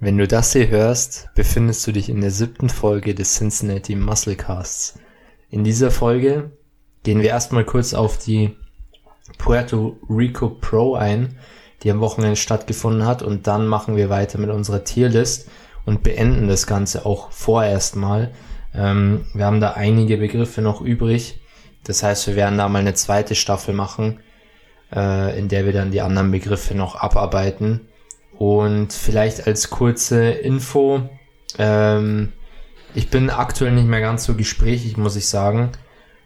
Wenn du das hier hörst, befindest du dich in der siebten Folge des Cincinnati Musclecasts. In dieser Folge gehen wir erstmal kurz auf die Puerto Rico Pro ein, die am Wochenende stattgefunden hat und dann machen wir weiter mit unserer Tierlist und beenden das Ganze auch vorerst mal. Ähm, wir haben da einige Begriffe noch übrig. Das heißt, wir werden da mal eine zweite Staffel machen, äh, in der wir dann die anderen Begriffe noch abarbeiten. Und vielleicht als kurze Info, ähm, ich bin aktuell nicht mehr ganz so gesprächig, muss ich sagen.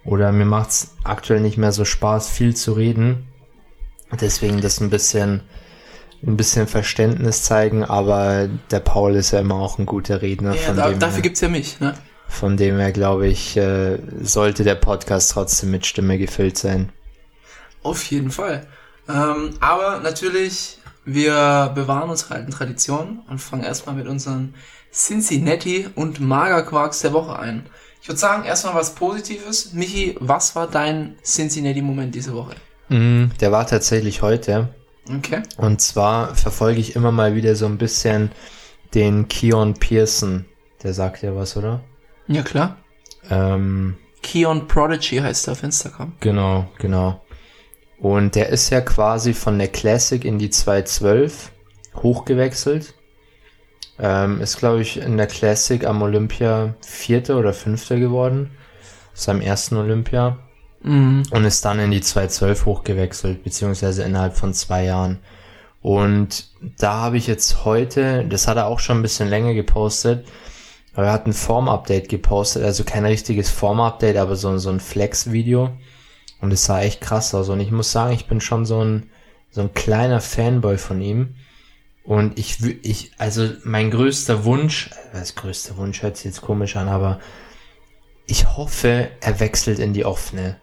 Oder mir macht's aktuell nicht mehr so Spaß, viel zu reden. Deswegen das ein bisschen, ein bisschen Verständnis zeigen, aber der Paul ist ja immer auch ein guter Redner. Ja, von da, dem dafür her, gibt's ja mich, ne? Von dem her, glaube ich, äh, sollte der Podcast trotzdem mit Stimme gefüllt sein. Auf jeden Fall. Ähm, aber natürlich, wir bewahren unsere alten Traditionen und fangen erstmal mit unseren Cincinnati und Magerquarks der Woche ein. Ich würde sagen, erstmal was Positives. Michi, was war dein Cincinnati-Moment diese Woche? Mhm, der war tatsächlich heute. Okay. Und zwar verfolge ich immer mal wieder so ein bisschen den Keon Pearson. Der sagt ja was, oder? Ja, klar. Ähm, Keon Prodigy heißt er auf Instagram. genau, genau. Und der ist ja quasi von der Classic in die 212 hochgewechselt. Ähm, ist, glaube ich, in der Classic am Olympia Vierter oder Fünfter geworden. Seinem ersten Olympia. Mhm. und ist dann in die 212 hochgewechselt, beziehungsweise innerhalb von zwei Jahren. Und da habe ich jetzt heute, das hat er auch schon ein bisschen länger gepostet, aber er hat ein Form-Update gepostet, also kein richtiges Form-Update, aber so, so ein Flex-Video. Und es sah echt krass aus. Und ich muss sagen, ich bin schon so ein, so ein kleiner Fanboy von ihm. Und ich, ich, also mein größter Wunsch, was größter Wunsch hört sich jetzt komisch an, aber ich hoffe, er wechselt in die offene.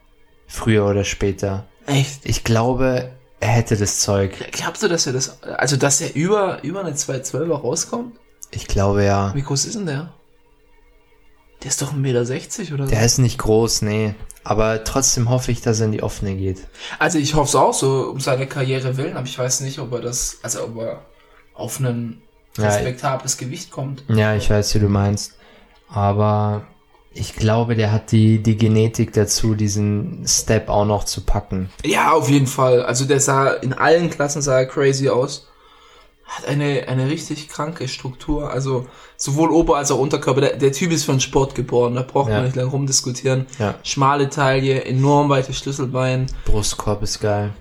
Früher oder später. Echt? Ich glaube, er hätte das Zeug. Glaubst du, dass er das, also dass er über, über eine 212er rauskommt? Ich glaube ja. Wie groß ist denn der? Der ist doch 1,60 Meter oder so. Der ist nicht groß, nee. Aber trotzdem hoffe ich, dass er in die offene geht. Also ich hoffe es auch so um seine Karriere willen, aber ich weiß nicht, ob er das, also ob er auf ein Ja, respektables Gewicht kommt. Ja, ich weiß, wie du meinst. Aber ich glaube, der hat die, die Genetik dazu, diesen Step auch noch zu packen. Ja, auf jeden Fall. Also der sah in allen Klassen sah er crazy aus. Hat eine, eine richtig kranke Struktur. Also sowohl Ober- als auch Unterkörper. Der, der Typ ist für den Sport geboren. Da braucht Ja. man nicht lange rumdiskutieren. Ja. Schmale Taille, enorm weite Schlüsselbein. Brustkorb ist geil.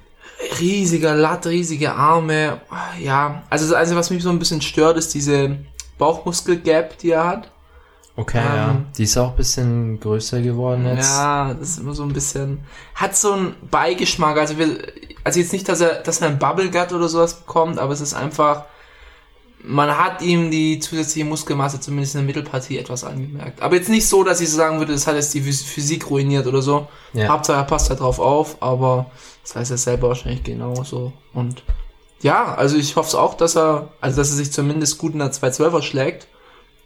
riesiger Latt, riesige Arme. Ja, also das Einzige, was mich so ein bisschen stört, ist diese Bauchmuskel-Gap, die er hat. Okay, Ähm, ja. Die ist auch ein bisschen größer geworden jetzt. Ja, das ist immer so ein bisschen, hat so einen Beigeschmack. Also wir, also jetzt nicht, dass er, dass er ein Bubble Gut oder sowas bekommt, aber es ist einfach, man hat ihm die zusätzliche Muskelmasse zumindest in der Mittelpartie etwas angemerkt. Aber jetzt nicht so, dass ich sagen würde, das hat jetzt die Phys- Physik ruiniert oder so. Ja. Hauptsache er passt halt drauf auf, aber das weiß er selber wahrscheinlich genauso. Und ja, also ich hoffe es auch, dass er, also dass er sich zumindest gut in der 212er schlägt.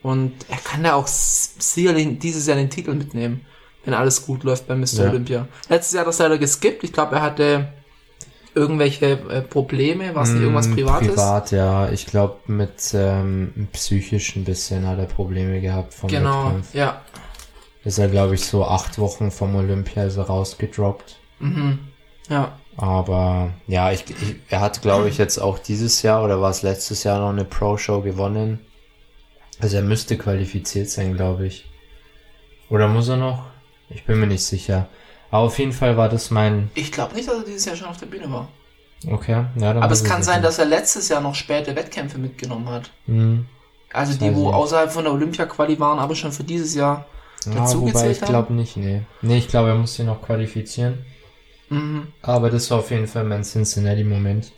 Und er kann da auch sicherlich dieses Jahr den Titel mitnehmen, wenn alles gut läuft bei Mr. Ja. Olympia. Letztes Jahr hat er das leider geskippt. Ich glaube, er hatte irgendwelche äh, Probleme, was nicht irgendwas Mm, Privates. Privat, ja. Ich glaube, mit ähm, psychisch ein bisschen hat er Probleme gehabt vom Genau, Wettkampf. ja. Ist er, glaube ich, so acht Wochen vom Olympia er rausgedroppt. Mhm. Ja. Aber ja, ich, ich, er hat, glaube ich, jetzt auch dieses Jahr oder war es letztes Jahr noch eine Pro-Show gewonnen. Also er müsste qualifiziert sein, glaube ich. Oder muss er noch? Ich bin mir nicht sicher. Aber auf jeden Fall war das mein. Ich glaube nicht, dass er dieses Jahr schon auf der Bühne war. Okay, ja, dann Aber es kann sein, dass er letztes Jahr noch späte Wettkämpfe mitgenommen hat. Hm. Also Das die, wo außerhalb von der Olympia-Quali waren, aber schon für dieses Jahr Ja, dazu wobei gezählt ich glaube nicht, nee. Nee, ich glaube, er muss sich noch qualifizieren. Mhm. Aber das war auf jeden Fall mein Cincinnati-Moment.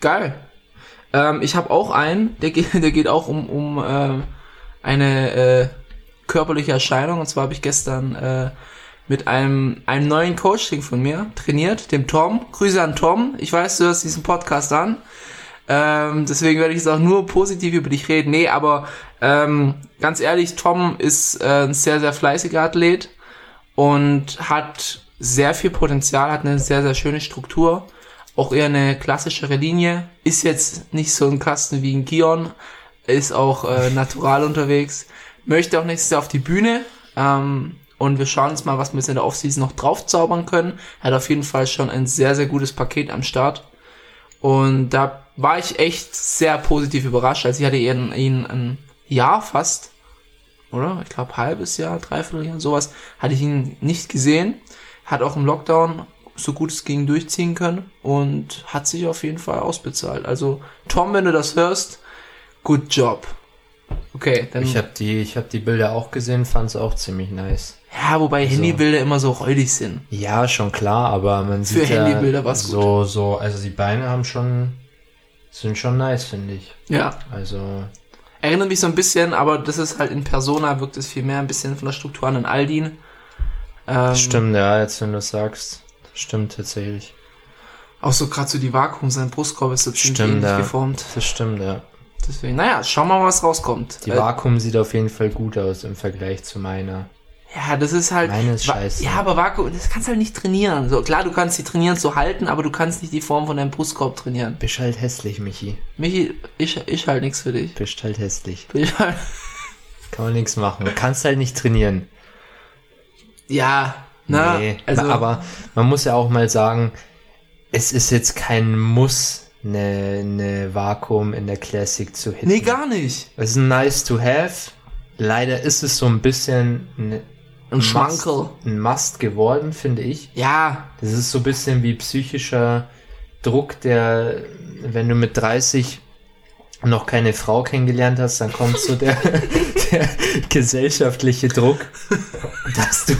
Geil. Ähm, ich habe auch einen, der geht, der geht auch um, um äh, eine äh, körperliche Erscheinung. Und zwar habe ich gestern äh, mit einem, einem neuen Coaching von mir trainiert, dem Tom. Grüße an Tom. Ich weiß, du hörst diesen Podcast an. Ähm, deswegen werde ich jetzt auch nur positiv über dich reden. Nee, aber ähm, ganz ehrlich, Tom ist äh, ein sehr, sehr fleißiger Athlet und hat sehr viel Potenzial, hat eine sehr, sehr schöne Struktur. Auch eher eine klassischere Linie. Ist jetzt nicht so ein Kasten wie ein Gion. ist auch äh, natural unterwegs, möchte auch nächstes Jahr auf die Bühne. Ähm, und wir schauen uns mal, was wir jetzt in der Offseason noch draufzaubern können. Hat auf jeden Fall schon ein sehr, sehr gutes Paket am Start. Und da war ich echt sehr positiv überrascht. Also ich hatte ihn, ihn ein Jahr fast, oder? Ich glaube halbes Jahr, dreiviertel Jahr, sowas, hatte ich ihn nicht gesehen. Hat auch im Lockdown so gut es ging durchziehen können und hat sich auf jeden Fall ausbezahlt. Also Tom, wenn du das hörst, good job. Okay, dann. Ich habe die, ich habe die Bilder auch gesehen, fand es auch ziemlich nice. Ja, wobei Also- Handybilder immer so räudig sind. Ja, schon klar, aber man Für sieht ja Handybilder war's gut. so, so, also die Beine haben schon, sind schon nice, finde ich. Ja. Also, Erinnert mich so ein bisschen, aber das ist halt in Persona wirkt es viel mehr ein bisschen von der Struktur an den Aldin. Ähm, stimmt, ja, jetzt wenn du sagst, stimmt tatsächlich. Auch so gerade so die Vakuum, sein Brustkorb ist so ziemlich Stimmt, ähnlich ja. geformt. Das stimmt, ja. Deswegen, naja, schauen wir mal, was rauskommt. Die Äh, Vakuum sieht auf jeden Fall gut aus im Vergleich zu meiner. Ja, das ist halt. Meine ist scheiße. Ja, aber Vakuum, das kannst du halt nicht trainieren. So, klar, du kannst die trainieren zu halten, aber du kannst nicht die Form von deinem Brustkorb trainieren. Bist halt hässlich, Michi. Michi, ich, ich halt nichts für dich. Bist halt hässlich. Ich halt, Kann man nichts machen. Du kannst halt nicht trainieren. ja, na, nee, also, aber man muss ja auch mal sagen, es ist jetzt kein Muss, eine, eine Vakuum in der Classic zu hitten. nee, gar nicht. Es ist nice to have. Leider ist es so ein bisschen ein, Schwankel. Must, ein Must geworden, finde ich. Ja, Das ist so ein bisschen wie psychischer Druck, der, wenn du mit 30 noch keine Frau kennengelernt hast, dann kommt so der, der gesellschaftliche Druck, dass du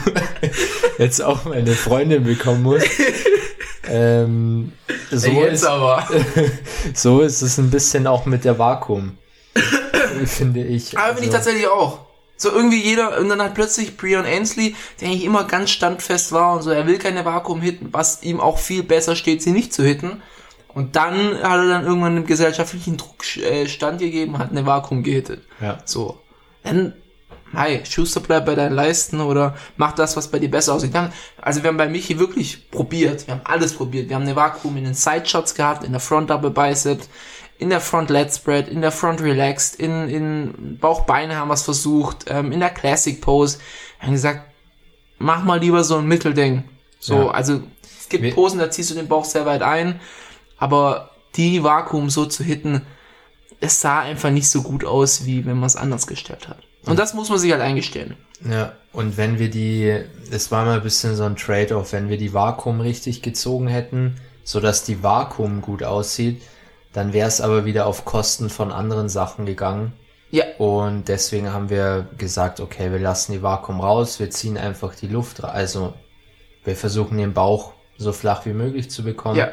jetzt auch mal eine Freundin bekommen musst. Ähm, so, jetzt ist, aber. so ist es ein bisschen auch mit der Vakuum, finde ich. Aber finde ich Also, tatsächlich auch. So irgendwie jeder, und dann hat plötzlich Brian Ainsley, der eigentlich immer ganz standfest war und so, er will keine Vakuum hitten, was ihm auch viel besser steht, sie nicht zu hitten. Und dann hat er dann irgendwann einen gesellschaftlichen Druck äh, standgegeben, hat eine Vakuum gehittet. ja. So. Dann, hey, Schuster bleibt bei deinen Leisten oder mach das, was bei dir besser aussieht. Dann, also wir haben bei Michi wirklich probiert. Wir haben alles probiert. Wir haben eine Vakuum in den Sideshots gehabt, in der Front Double Bicep, in der Front Lat Spread, in der Front Relaxed, in, in Bauch-Beine haben wir es versucht, ähm, in der Classic Pose. Wir haben gesagt, mach mal lieber so ein Mittelding. So, Ja. also es gibt Posen, da ziehst du den Bauch sehr weit ein, aber die Vakuum so zu hitten, es sah einfach nicht so gut aus, wie wenn man es anders gestellt hat. Und das muss man sich halt eingestehen. Ja, und wenn wir die, es war mal ein bisschen so ein Trade-off, wenn wir die Vakuum richtig gezogen hätten, so dass die Vakuum gut aussieht, dann wäre es aber wieder auf Kosten von anderen Sachen gegangen. Ja, Und deswegen haben wir gesagt, okay, wir lassen die Vakuum raus, wir ziehen einfach die Luft rein. Also wir versuchen den Bauch so flach wie möglich zu bekommen, ja,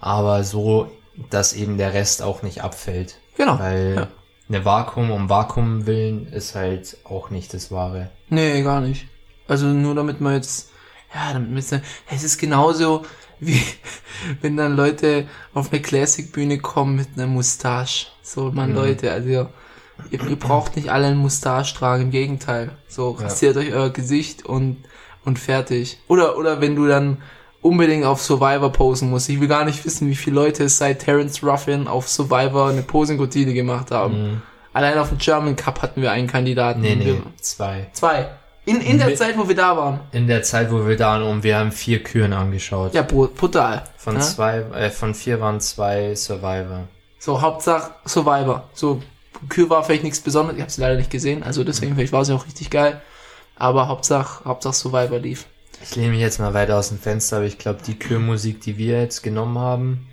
aber so, dass eben der Rest auch nicht abfällt. genau. Weil Ja. eine Vakuum um Vakuum willen ist halt auch nicht das Wahre. Nee, gar nicht. Also nur damit man jetzt, ja, damit man jetzt, es ist genauso wie wenn dann Leute auf eine Classic-Bühne kommen mit einer Mustache. So, man Mhm. Leute, also ihr, ihr braucht nicht alle einen Mustache tragen, im Gegenteil. So, Ja. rasiert euch euer Gesicht und, und fertig. Oder, oder wenn du dann unbedingt auf Survivor posen musst. Ich will gar nicht wissen, wie viele Leute es seit Terence Ruffin auf Survivor eine Posing-Routine gemacht haben. Mhm. Allein auf dem German Cup hatten wir einen Kandidaten. Nee, nee, Wir, zwei. zwei. In, in der Mit- Zeit, wo wir da waren. In der Zeit, wo wir da waren, und wir haben vier Küren angeschaut. Ja, bru- brutal. Von ja? zwei, äh, von vier waren zwei Survivor. So, Hauptsache Survivor. So, Kür war vielleicht nichts Besonderes. Ich habe sie leider nicht gesehen. Also deswegen, vielleicht war sie auch richtig geil. Aber Hauptsache, Hauptsache Survivor lief. Ich lehne mich jetzt mal weiter aus dem Fenster, aber ich glaube, die Kürmusik, die wir jetzt genommen haben,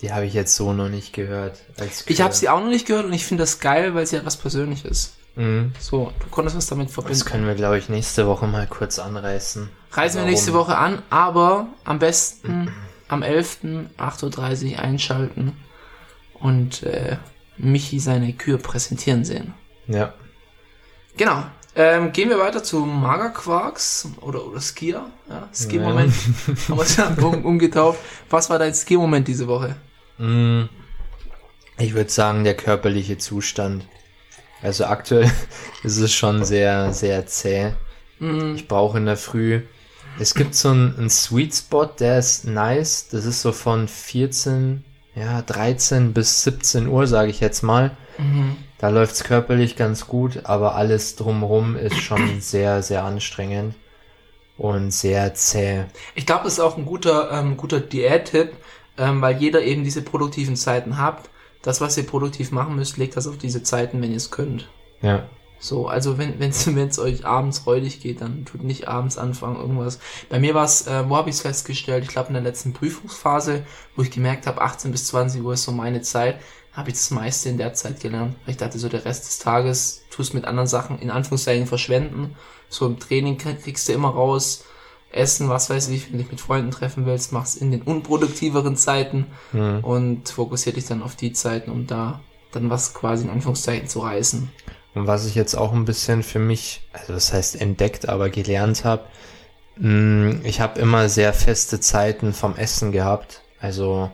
die habe ich jetzt so noch nicht gehört. Ich habe sie auch noch nicht gehört und ich finde das geil, weil sie halt was Persönliches. Mhm. So, du konntest was damit Das verbinden. können wir, glaube ich, nächste Woche mal kurz anreißen. Reisen wir Warum? nächste Woche an, aber am besten am 11. 8.30 Uhr einschalten und äh, Michi seine Kür präsentieren sehen. Ja. Genau. Ähm, gehen wir weiter zu Magerquarks oder, oder Skier. Ja, Skier-Moment. Haben wir es ja um, umgetauft. Was war dein Skier-Moment diese Woche? Mm, Ich würde sagen, der körperliche Zustand. Also aktuell ist es schon sehr, sehr zäh. Mhm. Ich brauche in der Früh. Es gibt so einen, einen Sweet Spot, der ist nice. Das ist so von 14, ja, 13 bis 17 Uhr, sage ich jetzt mal. Mhm. Da läuft's körperlich ganz gut, aber alles drumrum ist schon sehr, sehr anstrengend und sehr zäh. Ich glaube, das ist auch ein guter, ähm, guter Diät-Tipp, ähm, weil jeder eben diese produktiven Zeiten hat. Das, was ihr produktiv machen müsst, legt das auf diese Zeiten, wenn ihr es könnt. Ja. So, also wenn es euch abends räudig geht, dann tut nicht abends anfangen irgendwas. Bei mir war es, äh, wo habe ich es festgestellt? Ich glaube in der letzten Prüfungsphase, wo ich gemerkt habe, 18 bis 20 Uhr ist so meine Zeit, habe ich das meiste in der Zeit gelernt. Weil ich dachte, so der Rest des Tages tust mit anderen Sachen in Anführungszeichen verschwenden. So im Training kriegst du immer raus, Essen, was weiß ich, wenn du dich mit Freunden treffen willst, machst in den unproduktiveren Zeiten Mhm. und fokussiert dich dann auf die Zeiten, um da dann was quasi in Anführungszeichen zu reißen. Und was ich jetzt auch ein bisschen für mich, also das heißt entdeckt, aber gelernt habe, ich habe immer sehr feste Zeiten vom Essen gehabt. Also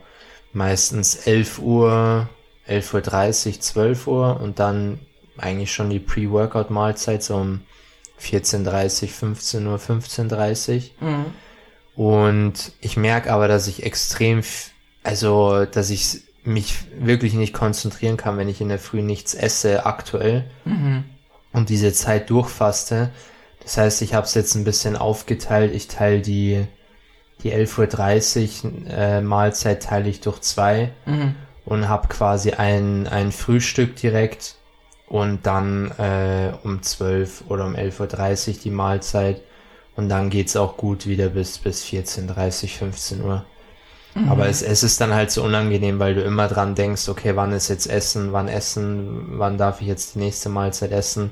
meistens 11 Uhr, 11.30 Uhr, 12 Uhr und dann eigentlich schon die Pre-Workout-Mahlzeit so um 14.30 15 Uhr, 15.30 Mhm. Und ich merke aber, dass ich extrem, also, dass ich mich wirklich nicht konzentrieren kann, wenn ich in der Früh nichts esse, aktuell. Mhm. Und diese Zeit durchfaste. Das heißt, ich habe es jetzt ein bisschen aufgeteilt. Ich teile die, die 11.30 Uhr äh, Mahlzeit teile ich durch zwei Mhm. und habe quasi ein, ein Frühstück direkt und dann äh, um 12 oder um 11.30 Uhr die Mahlzeit und dann geht's auch gut wieder bis, bis 14.30 15 Uhr. Aber es, es ist dann halt so unangenehm, weil du immer dran denkst, okay, wann ist jetzt Essen, wann Essen, wann darf ich jetzt die nächste Mahlzeit essen?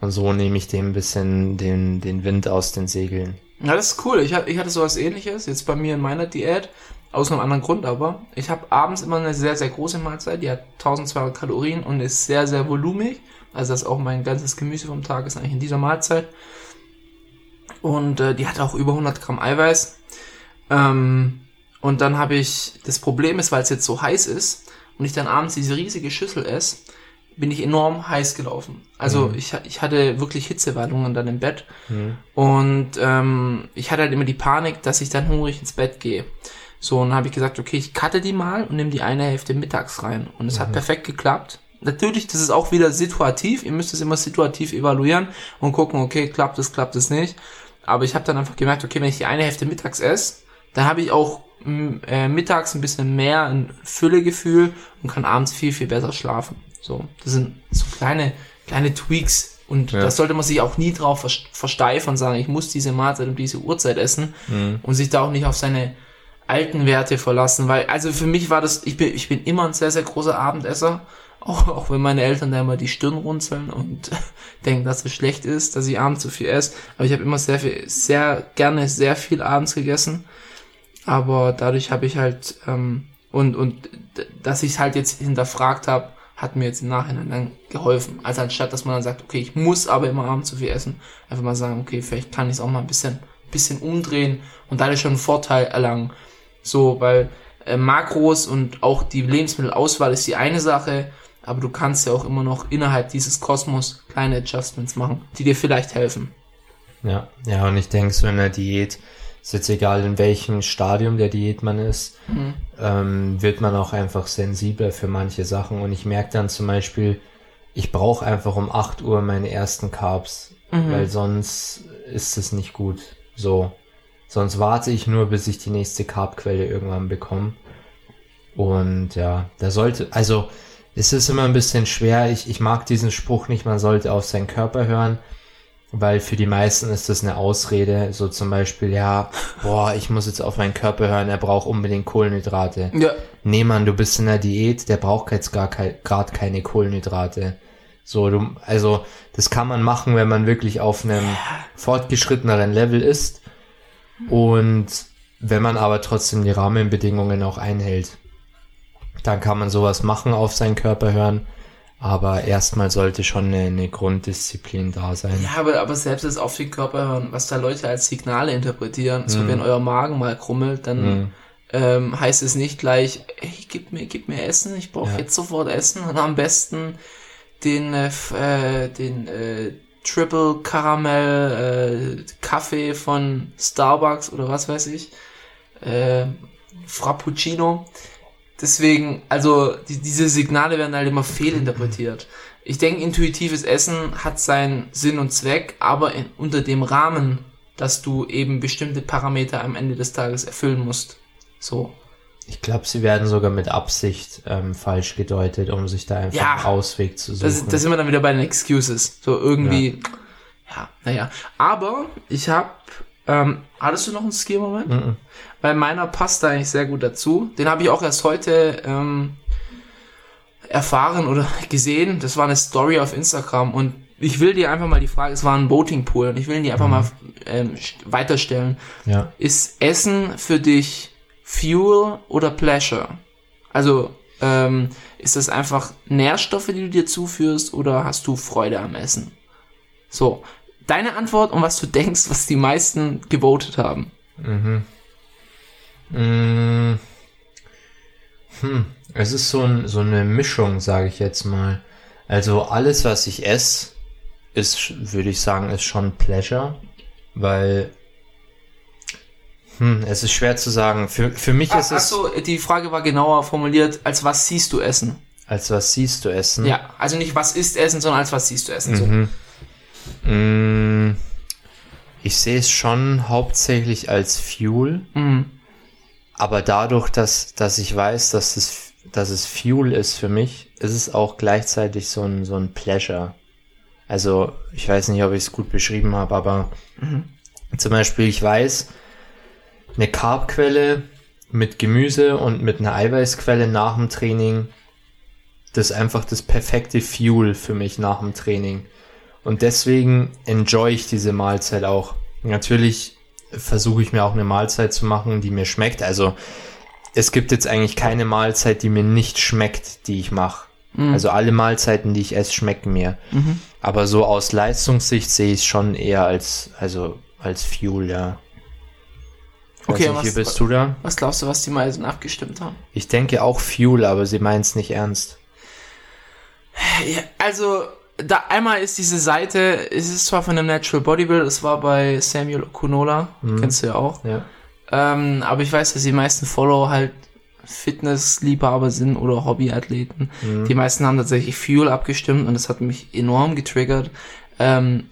Und so nehme ich dem ein bisschen den, den Wind aus den Segeln. Ja, das ist cool. Ich, hatte- ich hatte sowas ähnliches, jetzt bei mir in meiner Diät, aus einem anderen Grund aber. Ich habe abends immer eine sehr, sehr große Mahlzeit, die hat 1200 Kalorien und ist sehr, sehr volumig. Also das ist auch mein ganzes Gemüse vom Tag ist eigentlich in dieser Mahlzeit. Und äh, die hat auch über 100 Gramm Eiweiß. Ähm, und dann habe ich, das Problem ist, weil es jetzt so heiß ist und ich dann abends diese riesige Schüssel esse, bin ich enorm heiß gelaufen. Also ich, ha- ich hatte wirklich Hitzewallungen dann im Bett. Und ähm, ich hatte halt immer die Panik, dass ich dann hungrig ins Bett gehe. So, und dann habe ich gesagt, okay, ich cutte die mal und nehme die eine Hälfte mittags rein. Und es hat perfekt geklappt. Natürlich, das ist auch wieder situativ. Ihr müsst es immer situativ evaluieren und gucken, okay, klappt es, klappt es nicht. Aber ich habe dann einfach gemerkt, okay, wenn ich die eine Hälfte mittags esse, dann habe ich auch m, äh, mittags ein bisschen mehr ein Füllegefühl und kann abends viel, viel besser schlafen. So, das sind so kleine, kleine Tweaks. Und Ja. das sollte man sich auch nie drauf vers- versteifen und sagen, ich muss diese Mahlzeit um diese Uhrzeit essen und sich da auch nicht auf seine alten Werte verlassen, weil, also für mich war das, ich bin, ich bin immer ein sehr, sehr großer Abendesser, auch, auch wenn meine Eltern da immer die Stirn runzeln und denken, dass es schlecht ist, dass ich abends zu viel esse, aber ich habe immer sehr viel, sehr gerne sehr viel abends gegessen, aber dadurch habe ich halt, ähm, und, und dass ich es halt jetzt hinterfragt habe, hat mir jetzt im Nachhinein dann geholfen. Also anstatt, dass man dann sagt, okay, ich muss aber immer abends zu viel essen, einfach mal sagen, okay, vielleicht kann ich es auch mal ein bisschen, bisschen umdrehen und dadurch schon einen Vorteil erlangen. So, weil äh, Makros und auch die Lebensmittelauswahl ist die eine Sache, aber du kannst ja auch immer noch innerhalb dieses Kosmos kleine Adjustments machen, die dir vielleicht helfen. Ja, ja, und ich denke, so in der Diät, ist jetzt egal in welchem Stadium der Diät man ist, ähm, wird man auch einfach sensibler für manche Sachen. Und ich merke dann zum Beispiel, ich brauche einfach um 8 Uhr meine ersten Carbs, weil sonst ist es nicht gut. So. Sonst warte ich nur, bis ich die nächste Carbquelle irgendwann bekomme. Und ja, da sollte, also es ist immer ein bisschen schwer. Ich, ich mag diesen Spruch nicht, man sollte auf seinen Körper hören. Weil für die meisten ist das eine Ausrede, so zum Beispiel, ja, boah, ich muss jetzt auf meinen Körper hören, er braucht unbedingt Kohlenhydrate. Ja, Nee, Mann, du bist in der Diät, der braucht jetzt gar kein, grad keine Kohlenhydrate. So, du, also, das kann man machen, wenn man wirklich auf einem fortgeschritteneren Level ist. Und wenn man aber trotzdem die Rahmenbedingungen auch einhält, dann kann man sowas machen, auf seinen Körper hören. Aber erstmal sollte schon eine, eine Grunddisziplin da sein. Ja, aber, aber selbst das auf den Körper hören, was da Leute als Signale interpretieren, so wenn euer Magen mal krummelt, dann ähm, heißt es nicht gleich, ey, gib mir, gib mir Essen, ich brauche Ja. jetzt sofort Essen und am besten den, äh, äh, den äh, Triple Caramel äh, Kaffee von Starbucks oder was weiß ich, äh, Frappuccino. deswegen, also die, diese Signale werden halt immer fehlinterpretiert. Ich denke, intuitives Essen hat seinen Sinn und Zweck, aber in, unter dem Rahmen, dass du eben bestimmte Parameter am Ende des Tages erfüllen musst. So. Ich glaube, sie werden sogar mit Absicht ähm, falsch gedeutet, um sich da einfach Ja. einen Ausweg zu suchen. Das, das sind wir dann wieder bei den Excuses. So irgendwie, ja, naja. Aber ich habe, ähm, hattest du noch einen Skill-Moment? Mhm. Weil meiner passt da eigentlich sehr gut dazu. Den habe ich auch erst heute ähm, erfahren oder gesehen. Das war eine Story auf Instagram und ich will dir einfach mal die Frage, es war ein Boating-Pool und ich will die einfach mal ähm, st- weiterstellen. Ja. Ist Essen für dich Fuel oder Pleasure? Also ähm, ist das einfach Nährstoffe, die du dir zuführst oder hast du Freude am Essen? So, deine Antwort und was du denkst, was die meisten gewotet haben. Mm. Hm. Es ist so, ein, so eine Mischung, sage ich jetzt mal. Also alles, was ich esse, ist, würde ich sagen, ist schon Pleasure, weil hm, es ist schwer zu sagen. Für, für mich ist es, Achso, die Frage war genauer formuliert, als was siehst du Essen? als was siehst du essen? Ja, also nicht was ist Essen, sondern als was siehst du Essen. So. Mhm. Mm, Ich sehe es schon hauptsächlich als Fuel, Mhm. aber dadurch, dass, dass ich weiß, dass es, dass es Fuel ist für mich, ist es auch gleichzeitig so ein, so ein Pleasure. Also, ich weiß nicht, ob ich es gut beschrieben habe, aber zum Beispiel, ich weiß, eine Carbquelle mit Gemüse und mit einer Eiweißquelle nach dem Training, das ist einfach das perfekte Fuel für mich nach dem Training. Und deswegen enjoy ich diese Mahlzeit auch. Natürlich versuche ich mir auch eine Mahlzeit zu machen, die mir schmeckt. Also es gibt jetzt eigentlich keine Mahlzeit, die mir nicht schmeckt, die ich mache. Also alle Mahlzeiten, die ich esse, schmecken mir. Aber so aus Leistungssicht sehe ich es schon eher als, also als Fuel, ja. Okay, nicht, was- wie bist du da? Was glaubst du, was die meisten abgestimmt haben? Ich denke auch Fuel, aber sie meinen es nicht ernst. Ja, also, da einmal ist diese Seite, es ist zwar von einem Natural Bodybuilder, es war bei Samuel Okunola, kennst du ja auch. Ja. Ähm, aber ich weiß, dass die meisten Follower halt Fitnessliebhaber sind oder Hobbyathleten. Die meisten haben tatsächlich Fuel abgestimmt und das hat mich enorm getriggert. Ähm,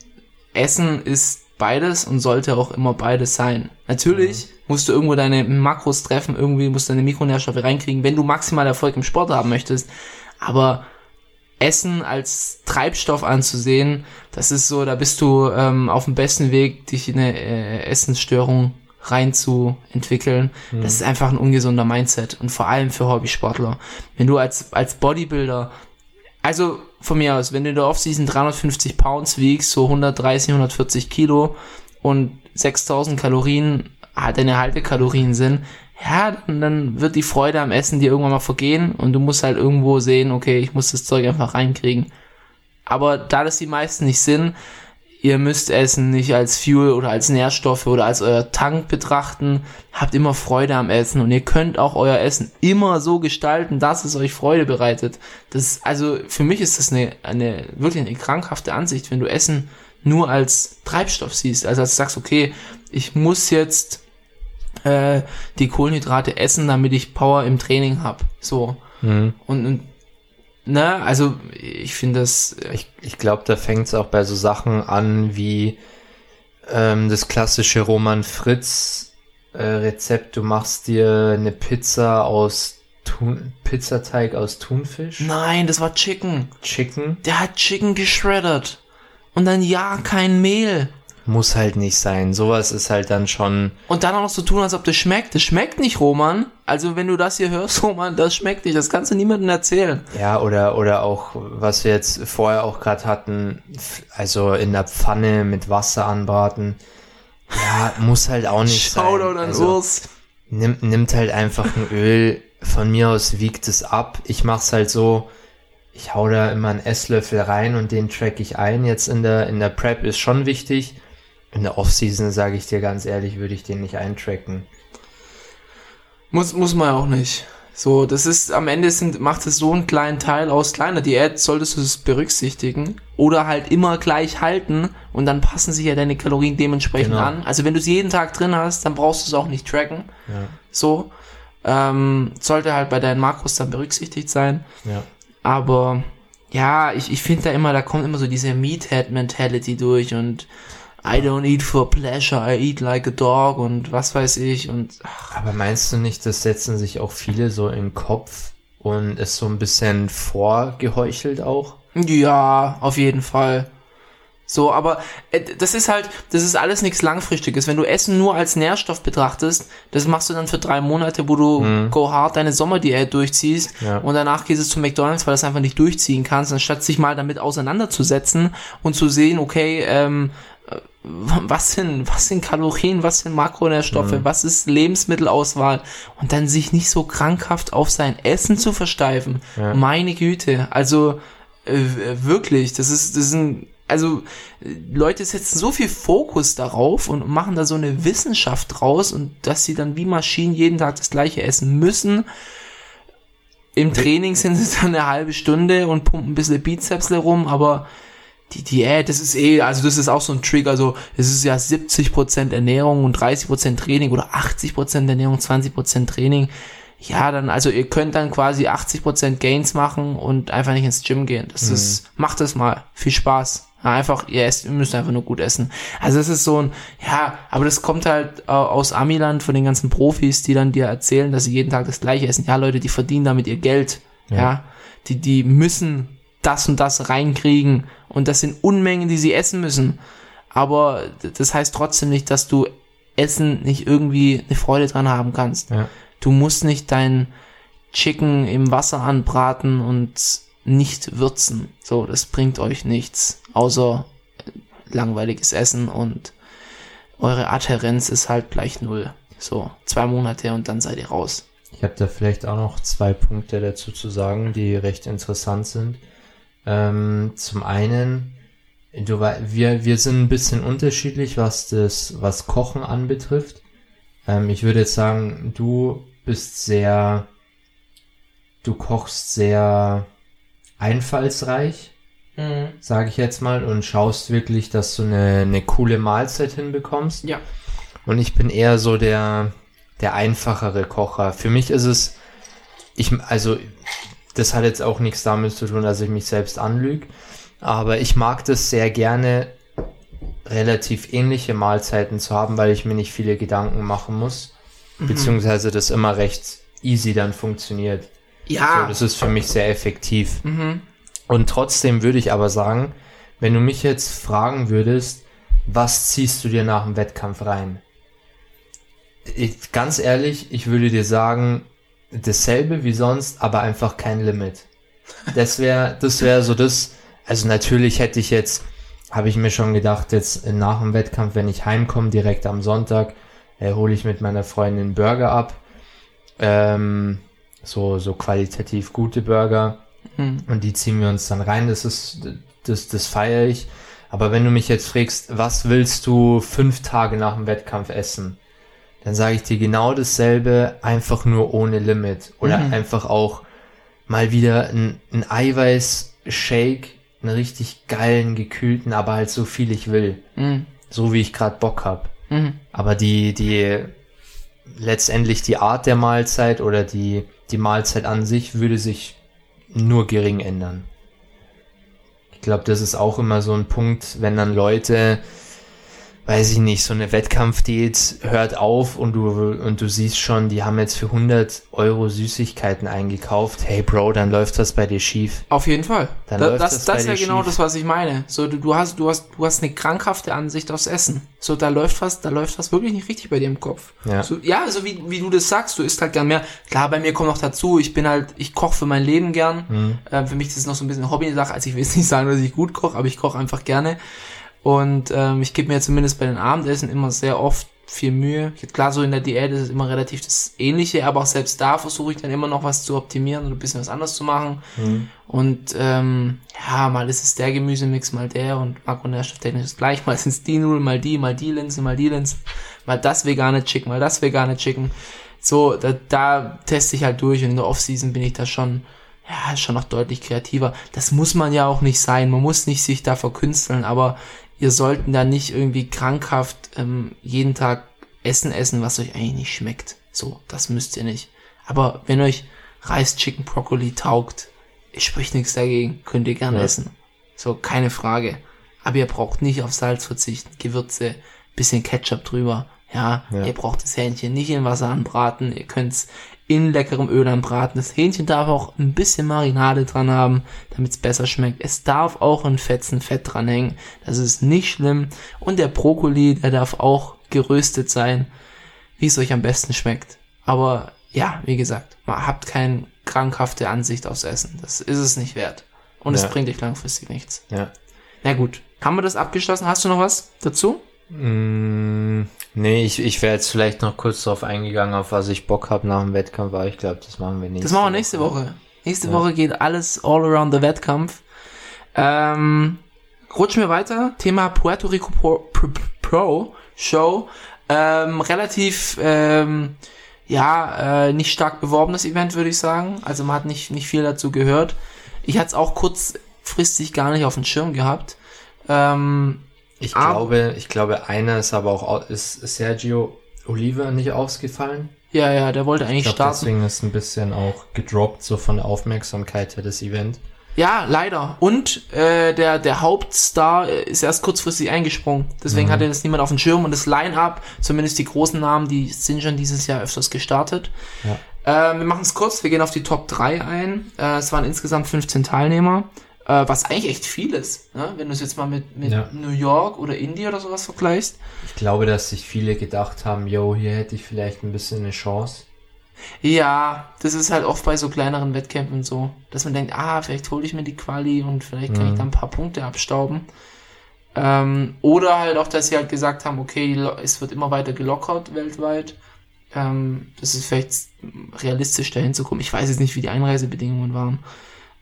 Essen ist beides und sollte auch immer beides sein. Natürlich musst du irgendwo deine Makros treffen, irgendwie musst du deine Mikronährstoffe reinkriegen, wenn du maximal Erfolg im Sport haben möchtest. Aber Essen als Treibstoff anzusehen, das ist so, da bist du ähm, auf dem besten Weg, dich in eine äh, Essensstörung reinzuentwickeln. Das ist einfach ein ungesunder Mindset und vor allem für Hobbysportler. Wenn du als, als Bodybuilder, also von mir aus, wenn du in der Offseason 350 Pounds wiegst, so 130, 140 Kilo und 6000 Kalorien halt deine Haltekalorien sind, ja, dann wird die Freude am Essen dir irgendwann mal vergehen und du musst halt irgendwo sehen, okay, ich muss das Zeug einfach reinkriegen. Aber da das die meisten nicht sind, ihr müsst Essen nicht als Fuel oder als Nährstoffe oder als euer Tank betrachten. Habt immer Freude am Essen und ihr könnt auch euer Essen immer so gestalten, dass es euch Freude bereitet. Das, also für mich ist das eine, eine wirklich eine krankhafte Ansicht, wenn du Essen nur als Treibstoff siehst. Also als du sagst, okay, ich muss jetzt äh, die Kohlenhydrate essen, damit ich Power im Training hab. So. Und, und ne, also ich finde das Ich, ich glaube, da fängt es auch bei so Sachen an wie ähm, das klassische Roman Fritz äh, Rezept. Du machst dir eine Pizza aus Thun Pizzateig aus Thunfisch, Nein, das war Chicken. Chicken. Der hat Chicken geschreddert. Und dann ja, kein Mehl. Muss halt nicht sein. Sowas ist halt dann schon. Und dann auch noch so tun, als ob das schmeckt. Das schmeckt nicht, Roman. Also wenn du das hier hörst, Roman, das schmeckt nicht. Das kannst du niemandem erzählen. Ja, oder, oder auch, was wir jetzt vorher auch gerade hatten, also in der Pfanne mit Wasser anbraten. Ja, muss halt auch nicht Shoutout sein. an Also, Urs. nimmt, nimmt halt einfach ein Öl, von mir aus wiegt es ab. Ich mach's halt so, ich hau da immer einen Esslöffel rein und den track ich ein. Jetzt in der, in der Prep ist schon wichtig. In der Offseason, sage ich dir ganz ehrlich, würde ich den nicht eintracken. Muss, muss man ja auch nicht. So, das ist, am Ende sind, macht es so einen kleinen Teil aus kleiner Diät, solltest du es berücksichtigen. Oder halt immer gleich halten und dann passen sich ja deine Kalorien dementsprechend Genau. an. Also wenn du es jeden Tag drin hast, dann brauchst du es auch nicht tracken. Ja. So. Ähm, sollte halt bei deinen Makros dann berücksichtigt sein. Ja. Aber ja, ich, ich finde da immer, da kommt immer so diese Meathead-Mentality durch und I don't eat for pleasure, I eat like a dog und was weiß ich und ach, Aber meinst du nicht, das setzen sich auch viele so in den Kopf und ist so ein bisschen vorgeheuchelt auch? ja, auf jeden Fall. So, aber äh, das ist halt, das ist alles nichts Langfristiges. Wenn du Essen nur als Nährstoff betrachtest, das machst du dann für drei Monate, wo du go hard deine Sommerdiät durchziehst Ja. und danach gehst du zu McDonalds, weil du das einfach nicht durchziehen kannst, anstatt sich mal damit auseinanderzusetzen und zu sehen, okay, ähm, äh, was sind, was sind Kalorien, was sind Makronährstoffe, was ist Lebensmittelauswahl und dann sich nicht so krankhaft auf sein Essen zu versteifen. Meine Güte, also äh, wirklich, das ist, das ist ein, also Leute setzen so viel Fokus darauf und machen da so eine Wissenschaft draus und dass sie dann wie Maschinen jeden Tag das gleiche essen müssen. Im Training sind sie dann eine halbe Stunde und pumpen ein bisschen Bizepsle rum, aber die Diät, das ist eh, also das ist auch so ein Trick, also es ist ja 70% Ernährung und 30% Training oder 80% Ernährung, 20% Training. Ja, dann, also ihr könnt dann quasi 80% Gains machen und einfach nicht ins Gym gehen. Das ist, macht das mal. Viel Spaß. Ja, einfach, ihr esst, ihr müsst einfach nur gut essen. Also das ist so ein, ja, aber das kommt halt äh, aus Amiland von den ganzen Profis, die dann dir erzählen, dass sie jeden Tag das gleiche essen. Ja, Leute, die verdienen damit ihr Geld. Ja. Die, die müssen das und das reinkriegen. Und das sind Unmengen, die sie essen müssen. Aber das heißt trotzdem nicht, dass du Essen nicht irgendwie eine Freude dran haben kannst. Ja. Du musst nicht dein Chicken im Wasser anbraten und nicht würzen. So, das bringt euch nichts, außer langweiliges Essen und eure Adherenz ist halt gleich null. So, zwei Monate und dann seid ihr raus. Ich habe da vielleicht auch noch zwei Punkte dazu zu sagen, die recht interessant sind. Ähm, zum einen, du, wir, wir sind ein bisschen unterschiedlich, was das, was Kochen anbetrifft. Ähm, ich würde jetzt sagen, du bist sehr, du kochst sehr einfallsreich, sage ich jetzt mal, und schaust wirklich, dass du eine, eine coole Mahlzeit hinbekommst. Ja. Und ich bin eher so der, der einfachere Kocher. Für mich ist es, ich, also, das hat jetzt auch nichts damit zu tun, dass ich mich selbst anlüge. Aber ich mag das sehr gerne, relativ ähnliche Mahlzeiten zu haben, weil ich mir nicht viele Gedanken machen muss. Beziehungsweise das immer recht easy dann funktioniert. So, Ja. das ist für mich sehr effektiv. Und trotzdem würde ich aber sagen, wenn du mich jetzt fragen würdest, was ziehst du dir nach dem Wettkampf rein? Ich, ganz ehrlich, ich würde dir sagen, dasselbe wie sonst, aber einfach kein Limit. Das wäre, das wäre so das, also natürlich hätte ich jetzt, habe ich mir schon gedacht, jetzt nach dem Wettkampf, wenn ich heimkomme, direkt am Sonntag, äh, hole ich mit meiner Freundin Burger ab. Ähm, so, so qualitativ gute Burger. Und die ziehen wir uns dann rein. Das ist, das, das feiere ich. Aber wenn du mich jetzt fragst, was willst du fünf Tage nach dem Wettkampf essen? Dann sage ich dir genau dasselbe, einfach nur ohne Limit. Oder einfach auch mal wieder ein, ein Eiweiß-Shake, einen richtig geilen, gekühlten, aber halt so viel ich will. Mhm. So wie ich gerade Bock hab. Mhm. Aber die, die, letztendlich die Art der Mahlzeit oder die, die Mahlzeit an sich würde sich nur gering ändern. Ich glaube, das ist auch immer so ein Punkt, wenn dann Leute, weiß ich nicht, so eine Wettkampfdiät hört auf und du, und du siehst schon, die haben jetzt für 100 Euro Süßigkeiten eingekauft. Hey Bro, dann läuft was bei dir schief. Auf jeden Fall. Dann Da- läuft das das das ist ja genau schief. das, was ich meine. So, du, du hast, du hast, du hast eine krankhafte Ansicht aufs Essen. So, da läuft was, da läuft was wirklich nicht richtig bei dir im Kopf. Ja. So, ja, so wie, wie du das sagst, du isst halt gern mehr. Klar, bei mir kommt noch dazu, ich bin halt, ich koche für mein Leben gern. Mhm. Äh, für mich ist das noch so ein bisschen Hobby-Sache. Also ich will jetzt nicht sagen, dass ich gut koche, aber ich koche einfach gerne. Und ähm, ich gebe mir zumindest bei den Abendessen immer sehr oft viel Mühe. Klar, so in der Diät ist es immer relativ das Ähnliche, aber auch selbst da versuche ich dann immer noch was zu optimieren oder ein bisschen was anderes zu machen. Und ähm, ja, mal ist es der Gemüsemix, mal der und makronährstofftechnisch ist gleich. Mal sind es die Nudeln, mal die, mal die Linsen, mal die Linsen. Mal das vegane Chicken, mal das vegane Chicken. So, da, da teste ich halt durch und in der Offseason bin ich da schon, ja, schon noch deutlich kreativer. Das muss man ja auch nicht sein. Man muss nicht sich da verkünsteln, aber ihr sollten da nicht irgendwie krankhaft ähm, jeden Tag Essen essen, was euch eigentlich nicht schmeckt. So, das müsst ihr nicht. Aber wenn euch Reis, Chicken, Broccoli taugt, spricht nichts dagegen, könnt ihr gerne Ja. essen. So, keine Frage. Aber ihr braucht nicht auf Salz verzichten, Gewürze, bisschen Ketchup drüber. Ja, Ja. ihr braucht das Hähnchen nicht in Wasser anbraten, ihr könnt's in leckerem Öl anbraten. Das Hähnchen darf auch ein bisschen Marinade dran haben, damit es besser schmeckt. Es darf auch ein Fetzen Fett dranhängen. Das ist nicht schlimm. Und der Brokkoli, der darf auch geröstet sein, wie es euch am besten schmeckt. Aber ja, wie gesagt, man habt keine krankhafte Ansicht aufs Essen. Das ist es nicht wert. Und es Ja. bringt euch langfristig nichts. Ja. Na gut, haben wir das abgeschlossen? Hast du noch was dazu? Mm, nee, ich, ich wäre jetzt vielleicht noch kurz darauf eingegangen, auf was ich Bock habe nach dem Wettkampf, aber ich glaube, das machen wir nächste Das machen wir nächste Woche. Nächste Ja. Woche geht alles all around the Wettkampf. Ähm, rutschen wir weiter. Thema Puerto Rico Pro, Pro, Pro Show. Ähm, relativ, ähm, ja, äh, nicht stark beworbenes Event, würde ich sagen. Also man hat nicht, nicht viel dazu gehört. Ich hatte es auch kurzfristig gar nicht auf dem Schirm gehabt. Ähm, Ich Aber- glaube, ich glaube, einer ist aber auch, au- ist Sergio Oliva nicht ausgefallen. ja, ja, der wollte Ich eigentlich glaube, starten. deswegen ist ein bisschen auch gedroppt, so von der Aufmerksamkeit her, das Event. Ja, leider. Und äh, der, der Hauptstar äh, ist erst kurzfristig eingesprungen. Deswegen Mhm. hatte das niemand auf dem Schirm. Und das Line-Up, zumindest die großen Namen, die sind schon dieses Jahr öfters gestartet. Ja. Äh, wir machen es kurz. Wir gehen auf die Top 3 ein. Äh, es waren insgesamt 15 Teilnehmer. Äh, was eigentlich echt viel ist. Ne? Wenn du es jetzt mal mit, mit Ja. New York oder Indie oder sowas vergleichst. Ich glaube, dass sich viele gedacht haben, yo, hier hätte ich vielleicht ein bisschen eine Chance. Ja, das ist halt oft bei so kleineren Wettkämpfen so, dass man denkt, ah, vielleicht hole ich mir die Quali und vielleicht kann ich Mhm. da ein paar Punkte abstauben. Ähm, oder halt auch, dass sie halt gesagt haben, okay, es wird immer weiter gelockert weltweit. Ähm, das ist vielleicht realistisch dahin zu kommen. Ich weiß jetzt nicht, wie die Einreisebedingungen waren.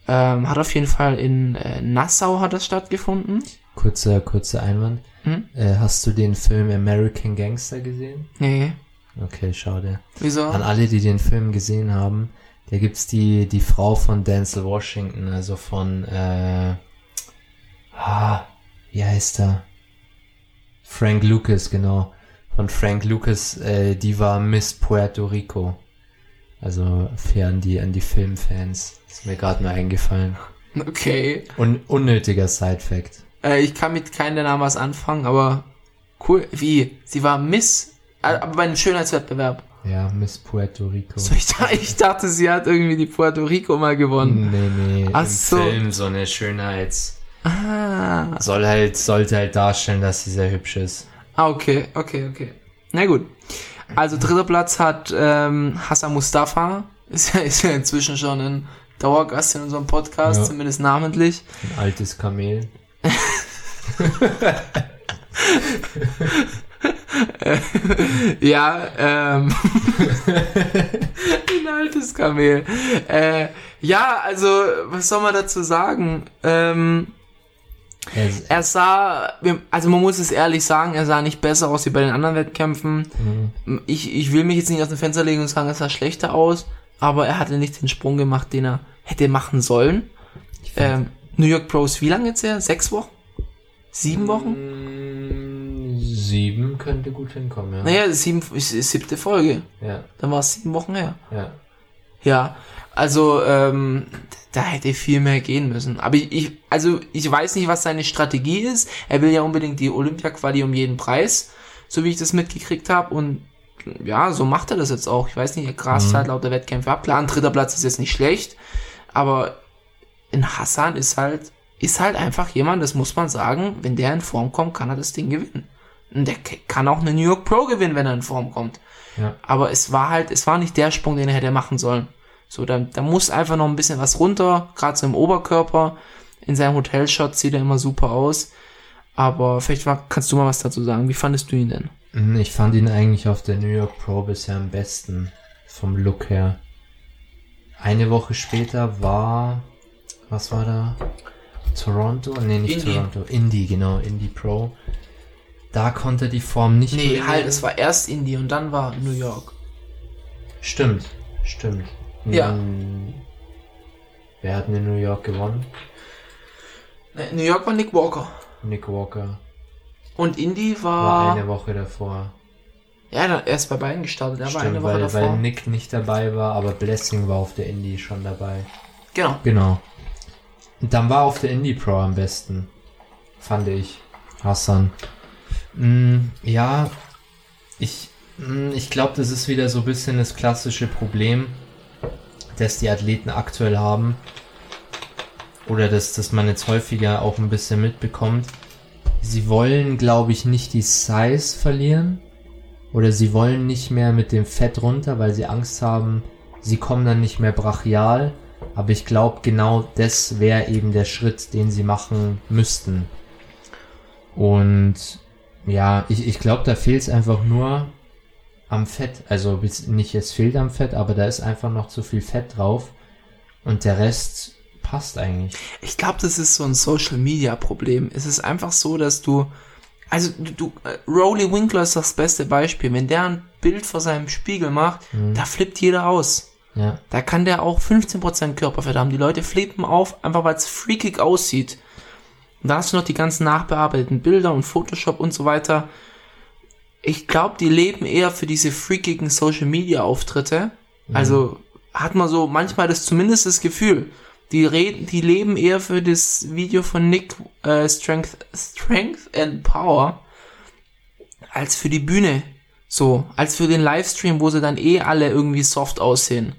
Ähm, hat auf jeden Fall in äh, Nassau hat das stattgefunden. Kurzer, kurzer Einwand. Hm? Äh, hast du den Film American Gangster gesehen? Nee. Okay, schade. Wieso? An alle, die den Film gesehen haben, da gibt's die, die Frau von Denzel Washington, also von, äh, ah, wie heißt er? Frank Lucas, genau. Von Frank Lucas, äh, die war Miss Puerto Rico. Also für an die, an die Filmfans. Ist mir gerade mal eingefallen. Okay. Un unnötiger Side-Fact. Äh, ich kann mit keinem der Namen was anfangen, aber cool. Wie? Sie war Miss, äh, aber bei einem Schönheitswettbewerb. Ja, Miss Puerto Rico. So, ich, da- ich dachte, sie hat irgendwie die Puerto Rico mal gewonnen. Nee, nee, Ach im so. Film so eine Schönheits... Ah. Soll halt, sollte halt darstellen, dass sie sehr hübsch ist. ah, okay, okay, okay. Na gut. Also dritter Platz hat ähm, Hassan Mustafa. Ist ja, ist ja inzwischen schon ein Dauergast in unserem Podcast, Ja. zumindest namentlich. Ein altes Kamel. Ja, ähm. ein altes Kamel. Äh, ja, also, was soll man dazu sagen? Ähm, Er, sah, also man muss es ehrlich sagen, er sah nicht besser aus wie bei den anderen Wettkämpfen. Mhm. Ich, ich will mich jetzt nicht aus dem Fenster legen und sagen, er sah schlechter aus, aber er hatte nicht den Sprung gemacht, den er hätte machen sollen. Ähm, New York Pros, wie lange jetzt her? Sechs Wochen? Sieben Wochen? Mm, Sieben könnte gut hinkommen, ja. Naja, sieben, siebte Folge. Ja, Dann war es sieben Wochen her. ja. Ja, also ähm, da hätte viel mehr gehen müssen. Aber ich, ich, also ich weiß nicht, was seine Strategie ist. Er will ja unbedingt die Olympia-Quali um jeden Preis, so wie ich das mitgekriegt habe. Und ja, so macht er das jetzt auch. Ich weiß nicht, er grast Mhm. halt lauter Wettkämpfe ab. Klar, ein dritter Platz ist jetzt nicht schlecht, aber in Hassan ist halt, ist halt einfach jemand, das muss man sagen, wenn der in Form kommt, kann er das Ding gewinnen. Und der kann auch eine New York Pro gewinnen, wenn er in Form kommt. Ja. Aber es war halt, es war nicht der Sprung, den er hätte machen sollen. So, da, da muss einfach noch ein bisschen was runter, gerade so im Oberkörper. In seinem Hotelshot sieht er immer super aus. Aber vielleicht war, kannst du mal was dazu sagen. Wie fandest du ihn denn? Mm, Ich fand ihn eigentlich auf der New York Pro bisher am besten. Vom Look her. Eine Woche später war, was war da? Toronto? Nee, nicht Indy. Toronto. Indy, genau, Indy Pro. Da konnte die Form nicht Nee, bringen. halt, es war erst Indie und dann war New York. Stimmt, stimmt. Ja. Mm, Wer hat denn in New York gewonnen? Nee, New York war Nick Walker. Nick Walker. Und Indie War war. eine Woche davor. Ja, er ist bei beiden gestartet. Er war Stimmt, eine Woche weil, davor. weil Nick nicht dabei war, aber Blessing war auf der Indie schon dabei. genau. Genau. Und dann war auf der Indie Pro am besten. Fand ich. Hassan. Mm, ja, ich, mm, ich glaube, das ist wieder so ein bisschen das klassische Problem, das die Athleten aktuell haben. Oder das, das man jetzt häufiger auch ein bisschen mitbekommt. Sie wollen, glaube ich, nicht die Size verlieren. Oder sie wollen nicht mehr mit dem Fett runter, weil sie Angst haben, sie kommen dann nicht mehr brachial. Aber ich glaube, genau das wäre eben der Schritt, den sie machen müssten. Und ja, ich, ich glaube, da fehlt es einfach nur am Fett. Also nicht, es fehlt am Fett, aber da ist einfach noch zu viel Fett drauf. Und der Rest passt eigentlich. Ich glaube, das ist so ein Social Media Problem. Es ist einfach so, dass du, also du, du äh, Rowley Winkler ist das beste Beispiel. Wenn der ein Bild vor seinem Spiegel macht, da flippt jeder aus. Ja, Da kann der auch 15% Körperfett haben. Die Leute flippen auf, einfach weil es freakig aussieht. Und da hast du noch die ganzen nachbearbeiteten Bilder und Photoshop und so weiter. Ich glaube, die leben eher für diese freakigen Social Media Auftritte. Also hat man so manchmal das zumindest das Gefühl. Die reden, die leben eher für das Video von Nick äh, Strength, Strength and Power als für die Bühne. So, als für den Livestream, wo sie dann eh alle irgendwie soft aussehen.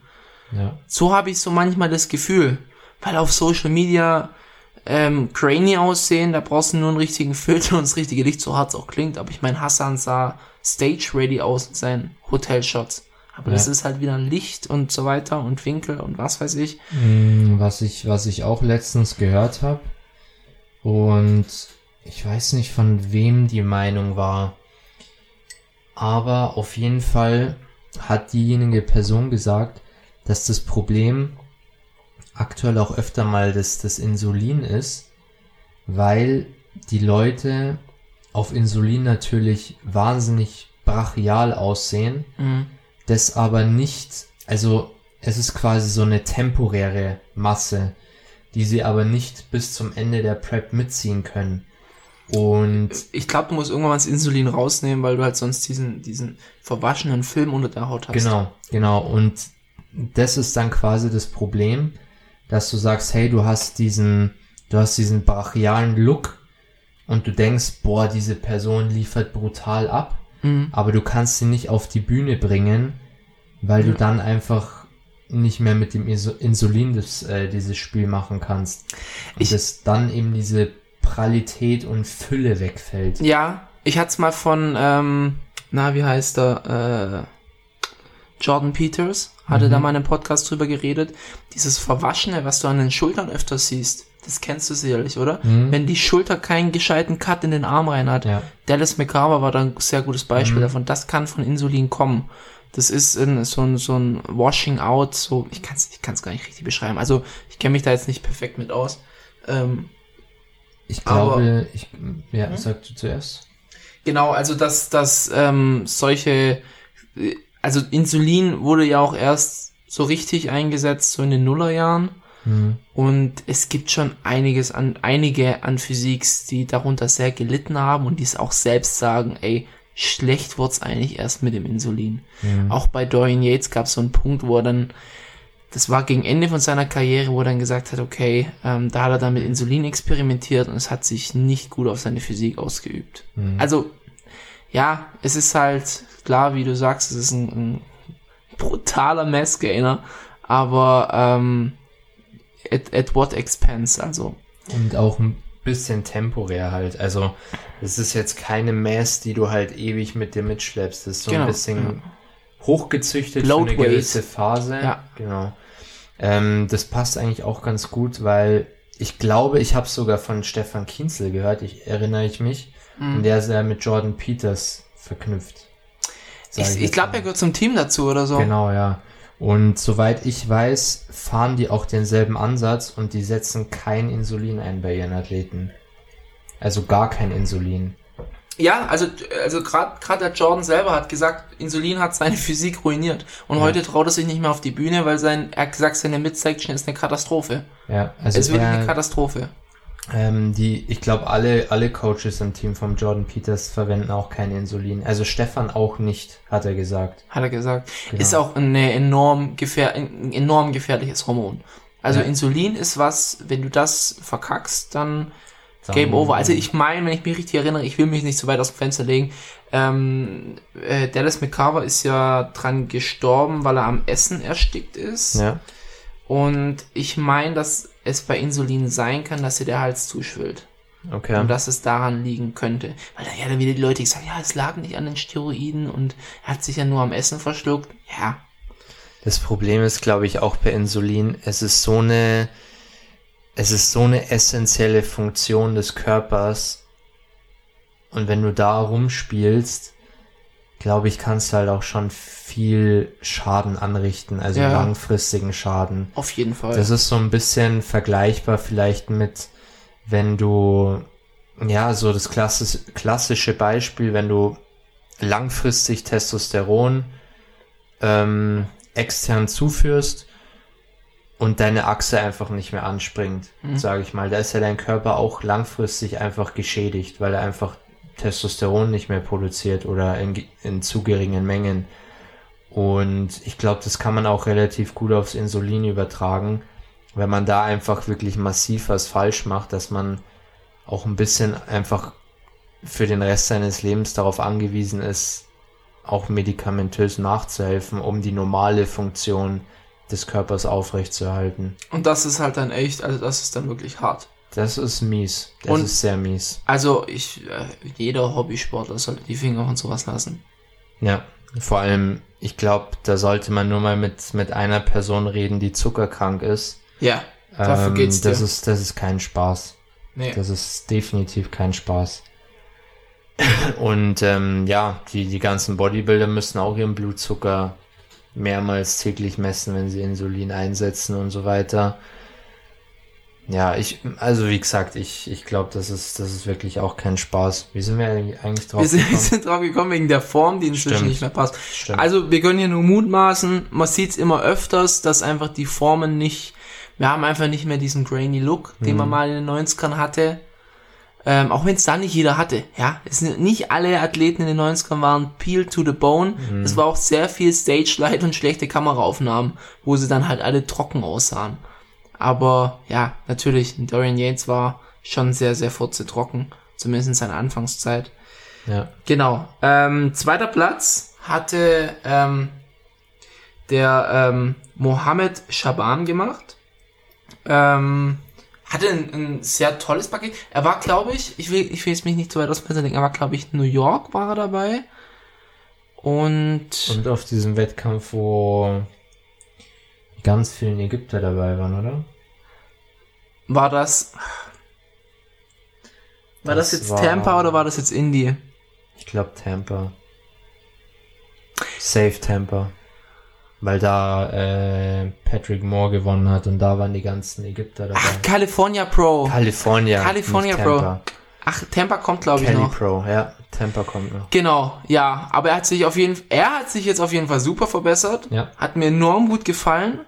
ja. So habe ich so manchmal das Gefühl. Weil auf Social Media ähm, grainy aussehen, da brauchst du nur einen richtigen Filter und das richtige Licht, so hart es auch klingt. Aber ich meine, Hassan sah stage ready aus in seinen Hotelshots. Aber das Ja. ist halt wieder Licht und so weiter und Winkel und was weiß ich. Mm, Was ich, was ich auch letztens gehört habe. Und ich weiß nicht, von wem die Meinung war. Aber auf jeden Fall hat diejenige Person gesagt, dass das Problem aktuell auch öfter mal das, das Insulin ist, weil die Leute auf Insulin natürlich wahnsinnig brachial aussehen Mhm. das aber nicht, also es ist quasi so eine temporäre Masse, die sie aber nicht bis zum Ende der Prep mitziehen können. Und Ich glaube, du musst irgendwann mal das Insulin rausnehmen, weil du halt sonst diesen, diesen verwaschenen Film unter der Haut hast. genau, genau, und das ist dann quasi das Problem, dass du sagst, hey, du hast diesen, du hast diesen brachialen Look und du denkst, boah, diese Person liefert brutal ab, Mhm. aber du kannst sie nicht auf die Bühne bringen, weil du Ja. dann einfach nicht mehr mit dem Insulin das, äh, dieses Spiel machen kannst. Und Ich- dass dann eben diese Pralität und Fülle wegfällt. Ja, ich hatte es mal von, ähm, na, wie heißt er, äh, Jordan Peters, hatte Mhm. da mal in einem Podcast drüber geredet. Dieses Verwaschene, was du an den Schultern öfter siehst, das kennst du sicherlich, oder? Mhm. Wenn die Schulter keinen gescheiten Cut in den Arm rein hat. Ja. Dallas McCarver war da ein sehr gutes Beispiel Mhm. davon. Das kann von Insulin kommen. Das ist in, so ein, so ein Washing Out, so, ich kann es ich kann's gar nicht richtig beschreiben. Also, ich kenne mich da jetzt nicht perfekt mit aus. Ähm, Ich Aber- glaube, ich, ja, Hm? sag du zuerst. Genau, also dass, dass ähm, solche, äh, also Insulin wurde ja auch erst so richtig eingesetzt, so in den Nullerjahren. Hm. Und es gibt schon einiges an, einige an Physiks, die darunter sehr gelitten haben und die es auch selbst sagen, ey, schlecht wird's eigentlich erst mit dem Insulin. Hm. Auch bei Dorian Yates gab es so einen Punkt, wo er dann, das war gegen Ende von seiner Karriere, wo er dann gesagt hat, okay, ähm, da hat er dann mit Insulin experimentiert und es hat sich nicht gut auf seine Physik ausgeübt. Hm. Also, ja, es ist halt klar, wie du sagst, es ist ein, ein brutaler Massgainer, aber ähm, at, at what expense? Also, Und auch ein bisschen temporär halt. Also, es ist jetzt keine Mass, die du halt ewig mit dir mitschleppst. Das ist so Genau, ein bisschen hochgezüchtet für Load eine weight. gewisse Phase. Ja. Genau. Ähm, das passt eigentlich auch ganz gut, weil ich glaube, ich habe sogar von Stefan Kienzel gehört, ich erinnere ich mich. Mhm. Und der ist ja mit Jordan Peters verknüpft. Ich, ich jetzt glaube, er gehört zum Team dazu oder so. Genau, ja. Und soweit ich weiß, fahren die auch denselben Ansatz und die setzen kein Insulin ein bei ihren Athleten. Also gar kein Insulin. Ja, also, also gerade gerade der Jordan selber hat gesagt, Insulin hat seine Physik ruiniert. Und Ja. heute traut er sich nicht mehr auf die Bühne, weil sein, er hat gesagt, seine Midsection ist eine Katastrophe. Ja, also es ist wirklich eine Katastrophe. Ähm, die, ich glaube, alle, alle Coaches im Team vom Jordan Peters verwenden auch kein Insulin. Also Stefan auch nicht, hat er gesagt. Hat er gesagt. Genau. Ist auch ein enorm, gefähr ein enorm gefährliches Hormon. Also Ja. Insulin ist was, wenn du das verkackst, dann Dann- Game over. Also ich meine, wenn ich mich richtig erinnere, ich will mich nicht so weit aus dem Fenster legen, ähm, äh, Dallas McCarver ist ja dran gestorben, weil er am Essen erstickt ist. Ja. Und ich meine, dass es bei Insulin sein kann, dass dir der Hals zuschwillt. Okay. Und dass es daran liegen könnte. Weil dann ja dann wieder die Leute die sagen, ja, es lag nicht an den Steroiden und er hat sich ja nur am Essen verschluckt. Ja, Das Problem ist, glaube ich, auch bei Insulin, es ist so eine, es ist so eine essentielle Funktion des Körpers. Und wenn du da rumspielst, glaube ich, kannst du halt auch schon viel Schaden anrichten, also Ja. langfristigen Schaden. auf jeden Fall. Das ist so ein bisschen vergleichbar vielleicht mit, wenn du, ja, so das klassische, klassische Beispiel, wenn du langfristig Testosteron ähm, extern zuführst und deine Achse einfach nicht mehr anspringt, Mhm. sage ich mal. Da ist ja dein Körper auch langfristig einfach geschädigt, weil er einfach Testosteron nicht mehr produziert oder in, in zu geringen Mengen. Und ich glaube, das kann man auch relativ gut aufs Insulin übertragen, wenn man da einfach wirklich massiv was falsch macht, dass man auch ein bisschen einfach für den Rest seines Lebens darauf angewiesen ist, auch medikamentös nachzuhelfen, um die normale Funktion des Körpers aufrechtzuerhalten. und das ist halt dann echt, also das ist dann wirklich hart. Das ist mies. Das Und- ist sehr mies. Also ich, äh, jeder Hobbysportler sollte die Finger von sowas lassen. Ja, vor allem, ich glaube, da sollte man nur mal mit, mit einer Person reden, die zuckerkrank ist. Ja, dafür Ähm, geht's dir. Das ist, das ist kein Spaß. nee. Das ist definitiv kein Spaß. Und ähm, ja, die, die ganzen Bodybuilder müssen auch ihren Blutzucker mehrmals täglich messen, wenn sie Insulin einsetzen und so weiter. Ja, ich, also wie gesagt, ich, ich glaube, das ist, das ist wirklich auch kein Spaß. Wie sind wir eigentlich drauf wir sind, wir gekommen? sind drauf gekommen wegen der Form, die inzwischen Stimmt. nicht mehr passt. Stimmt. Also wir können hier nur mutmaßen, man sieht es immer öfters, dass einfach die Formen nicht, wir haben einfach nicht mehr diesen grainy Look, den Mhm. man mal in den 90ern hatte. Ähm, auch wenn es da nicht jeder hatte, ja. Es sind nicht alle Athleten in den 90ern waren peel to the bone. Mhm. Es war auch sehr viel Stage Light und schlechte Kameraaufnahmen, wo sie dann halt alle trocken aussahen. Aber ja, natürlich, Dorian Yates war schon sehr, sehr furzetrocken, zumindest in seiner Anfangszeit. ja. Genau. Ähm, zweiter Platz hatte ähm, der ähm, Mohammed Shaban gemacht. Ähm, hatte ein, ein sehr tolles Paket. Er war, glaube ich, ich will, ich will jetzt mich nicht zu weit aus dem denken, er war, glaube ich, New York war er dabei. Und, Und auf diesem Wettkampf, wo ganz vielen Ägypter dabei waren, oder? War das. War das, Das jetzt war- Tampa oder war das jetzt Indie? Ich glaube Tampa. Safe Tampa. Weil da äh, Patrick Moore gewonnen hat und da waren die ganzen Ägypter dabei. Ach, California Pro. California. California Pro. Ach, Tampa kommt, glaube ich, Cali noch. Pro, ja. Tampa kommt noch. Genau, ja, aber er hat sich auf jeden er hat sich jetzt auf jeden Fall super verbessert. Ja. Hat mir enorm gut gefallen.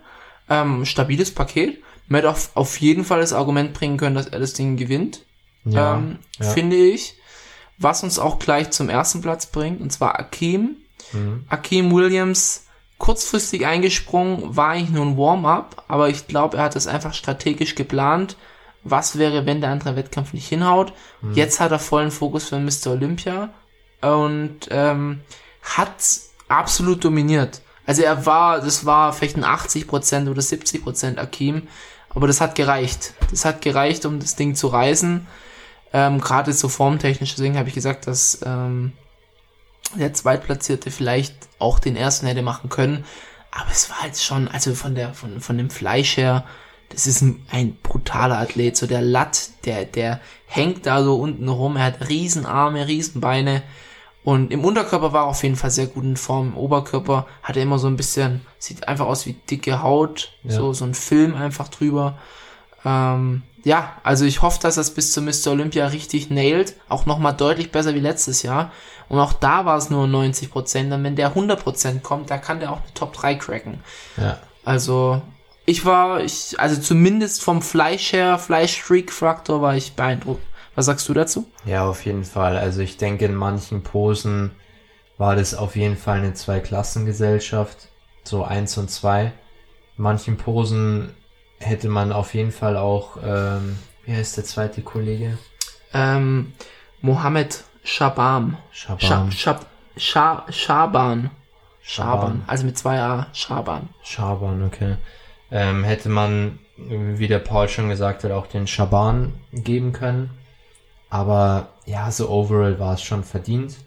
Ähm, stabiles Paket. Man hätte auf, auf jeden Fall das Argument bringen können, dass er das Ding gewinnt. Ja. ähm, ja. Finde ich. Was uns auch gleich zum ersten Platz bringt, und zwar Akeem. Mhm. Akeem Williams, kurzfristig eingesprungen, war eigentlich nur ein Warm-up, aber ich glaube, er hat es einfach strategisch geplant. Was wäre, wenn der andere Wettkampf nicht hinhaut? Jetzt hat er vollen Fokus für Mr. Olympia und ähm, hat absolut dominiert. Also er war, das war vielleicht ein 80% oder 70% Akeem, aber das hat gereicht. Das hat gereicht, um das Ding zu reißen. Ähm, Gerade so formtechnisch, deswegen habe ich gesagt, dass ähm, der Zweitplatzierte vielleicht auch den ersten hätte machen können. Aber es war halt schon, also von der, von, von dem Fleisch her, das ist ein, ein brutaler Athlet. So der Latt, der, der hängt da so unten rum. Er hat Riesenarme, Riesenbeine. Und im Unterkörper war er auf jeden Fall sehr gut in Form. Im Oberkörper hat er immer so ein bisschen, sieht einfach aus wie dicke Haut. Ja. So, so ein Film einfach drüber. Ähm, ja, also ich hoffe, dass er es bis zum Mr. Olympia richtig nailt. Auch nochmal deutlich besser wie letztes Jahr. Und auch da war es nur 90%. Und wenn der 100% kommt, da kann der auch eine Top 3 cracken. Ja. Also Ich war, ich, also zumindest vom Fleischher, Fleischfreak-Faktor war ich beeindruckt. Was sagst du dazu? Ja, auf jeden Fall. Also ich denke, in manchen Posen war das auf jeden Fall eine Zweiklassengesellschaft. So eins und zwei. In manchen Posen hätte man auf jeden Fall auch, ähm, wie heißt der zweite Kollege? Ähm, Mohammed Shabam. Schab, Scha, Schaban. Schaban. Schaban. Also mit zwei A. Schaban. Schaban, okay. Ähm, hätte man, wie der Paul schon gesagt hat, auch den Schaban geben können. Aber ja, so overall war es schon verdient.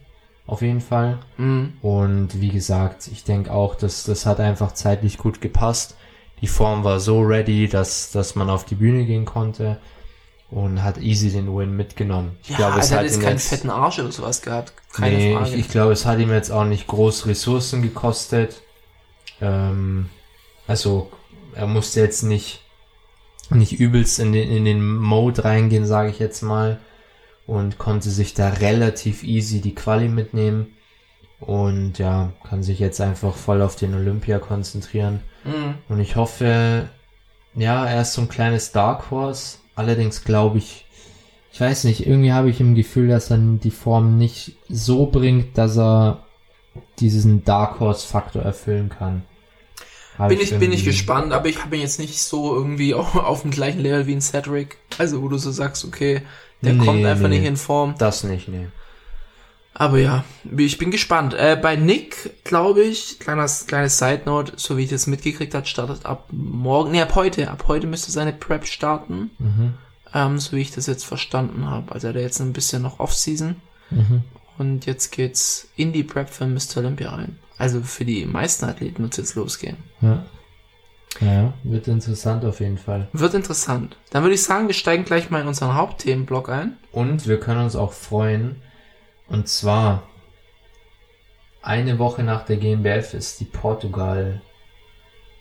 Auf jeden Fall. Mhm. Und wie gesagt, ich denke auch, dass das hat einfach zeitlich gut gepasst. Die Form war so ready, dass, dass man auf die Bühne gehen konnte und hat easy den Win mitgenommen. Ich Ja, glaube, es also hat jetzt keinen jetzt, fetten Arsch oder sowas gehabt. Keine nee, Frage. ich, ich glaube, es hat ihm jetzt auch nicht groß Ressourcen gekostet. Ähm, also er musste jetzt nicht nicht übelst in den in den Mode reingehen, sage ich jetzt mal, und konnte sich da relativ easy die Quali mitnehmen und ja, kann sich jetzt einfach voll auf den Olympia konzentrieren. Mhm. Und ich hoffe, ja, er ist so ein kleines Dark Horse. Allerdings glaube ich, ich weiß nicht, irgendwie habe ich im Gefühl, dass er die Form nicht so bringt, dass er diesen Dark Horse Faktor erfüllen kann. Habe Bin ich, bin ich irgendwie- gespannt, aber ich habe ihn jetzt nicht so irgendwie auf, auf dem gleichen Level wie ein Cedric. Also, wo du so sagst, okay, der Nee, kommt einfach nee. nicht in Form. Das nicht, nee. Aber ja, ich bin gespannt. Äh, bei Nick, glaube ich, kleiner, kleines Side Note, so wie ich das mitgekriegt habe, startet ab morgen, nee, ab heute, ab heute müsste seine Prep starten, Mhm. ähm, so wie ich das jetzt verstanden habe. Also er hat jetzt ein bisschen noch Off-Season Mhm. und jetzt geht's in die Prep für Mr. Olympia rein. Also für die meisten Athleten wird's jetzt losgehen. Ja. Ja, wird interessant auf jeden Fall. Wird interessant. Dann würde ich sagen, wir steigen gleich mal in unseren Hauptthemenblock ein. Und wir können uns auch freuen. Und zwar eine Woche nach der GmbF ist die Portugal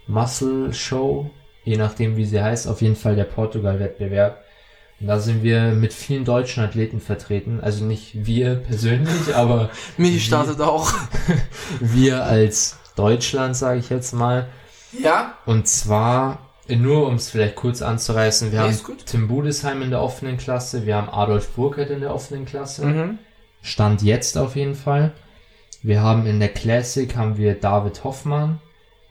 Muscle Show, je nachdem wie sie heißt, auf jeden Fall der Portugal-Wettbewerb. Und da sind wir mit vielen deutschen Athleten vertreten. Also nicht wir persönlich, aber Michi startet auch. wir als Deutschland, sage ich jetzt mal. Ja? Und zwar, nur um es vielleicht kurz anzureißen, wir Nee, haben. Tim Budesheim in der offenen Klasse, wir haben Adolf Burkhardt in der offenen Klasse. Mhm. Stand jetzt auf jeden Fall. Wir haben in der Classic haben wir David Hoffmann.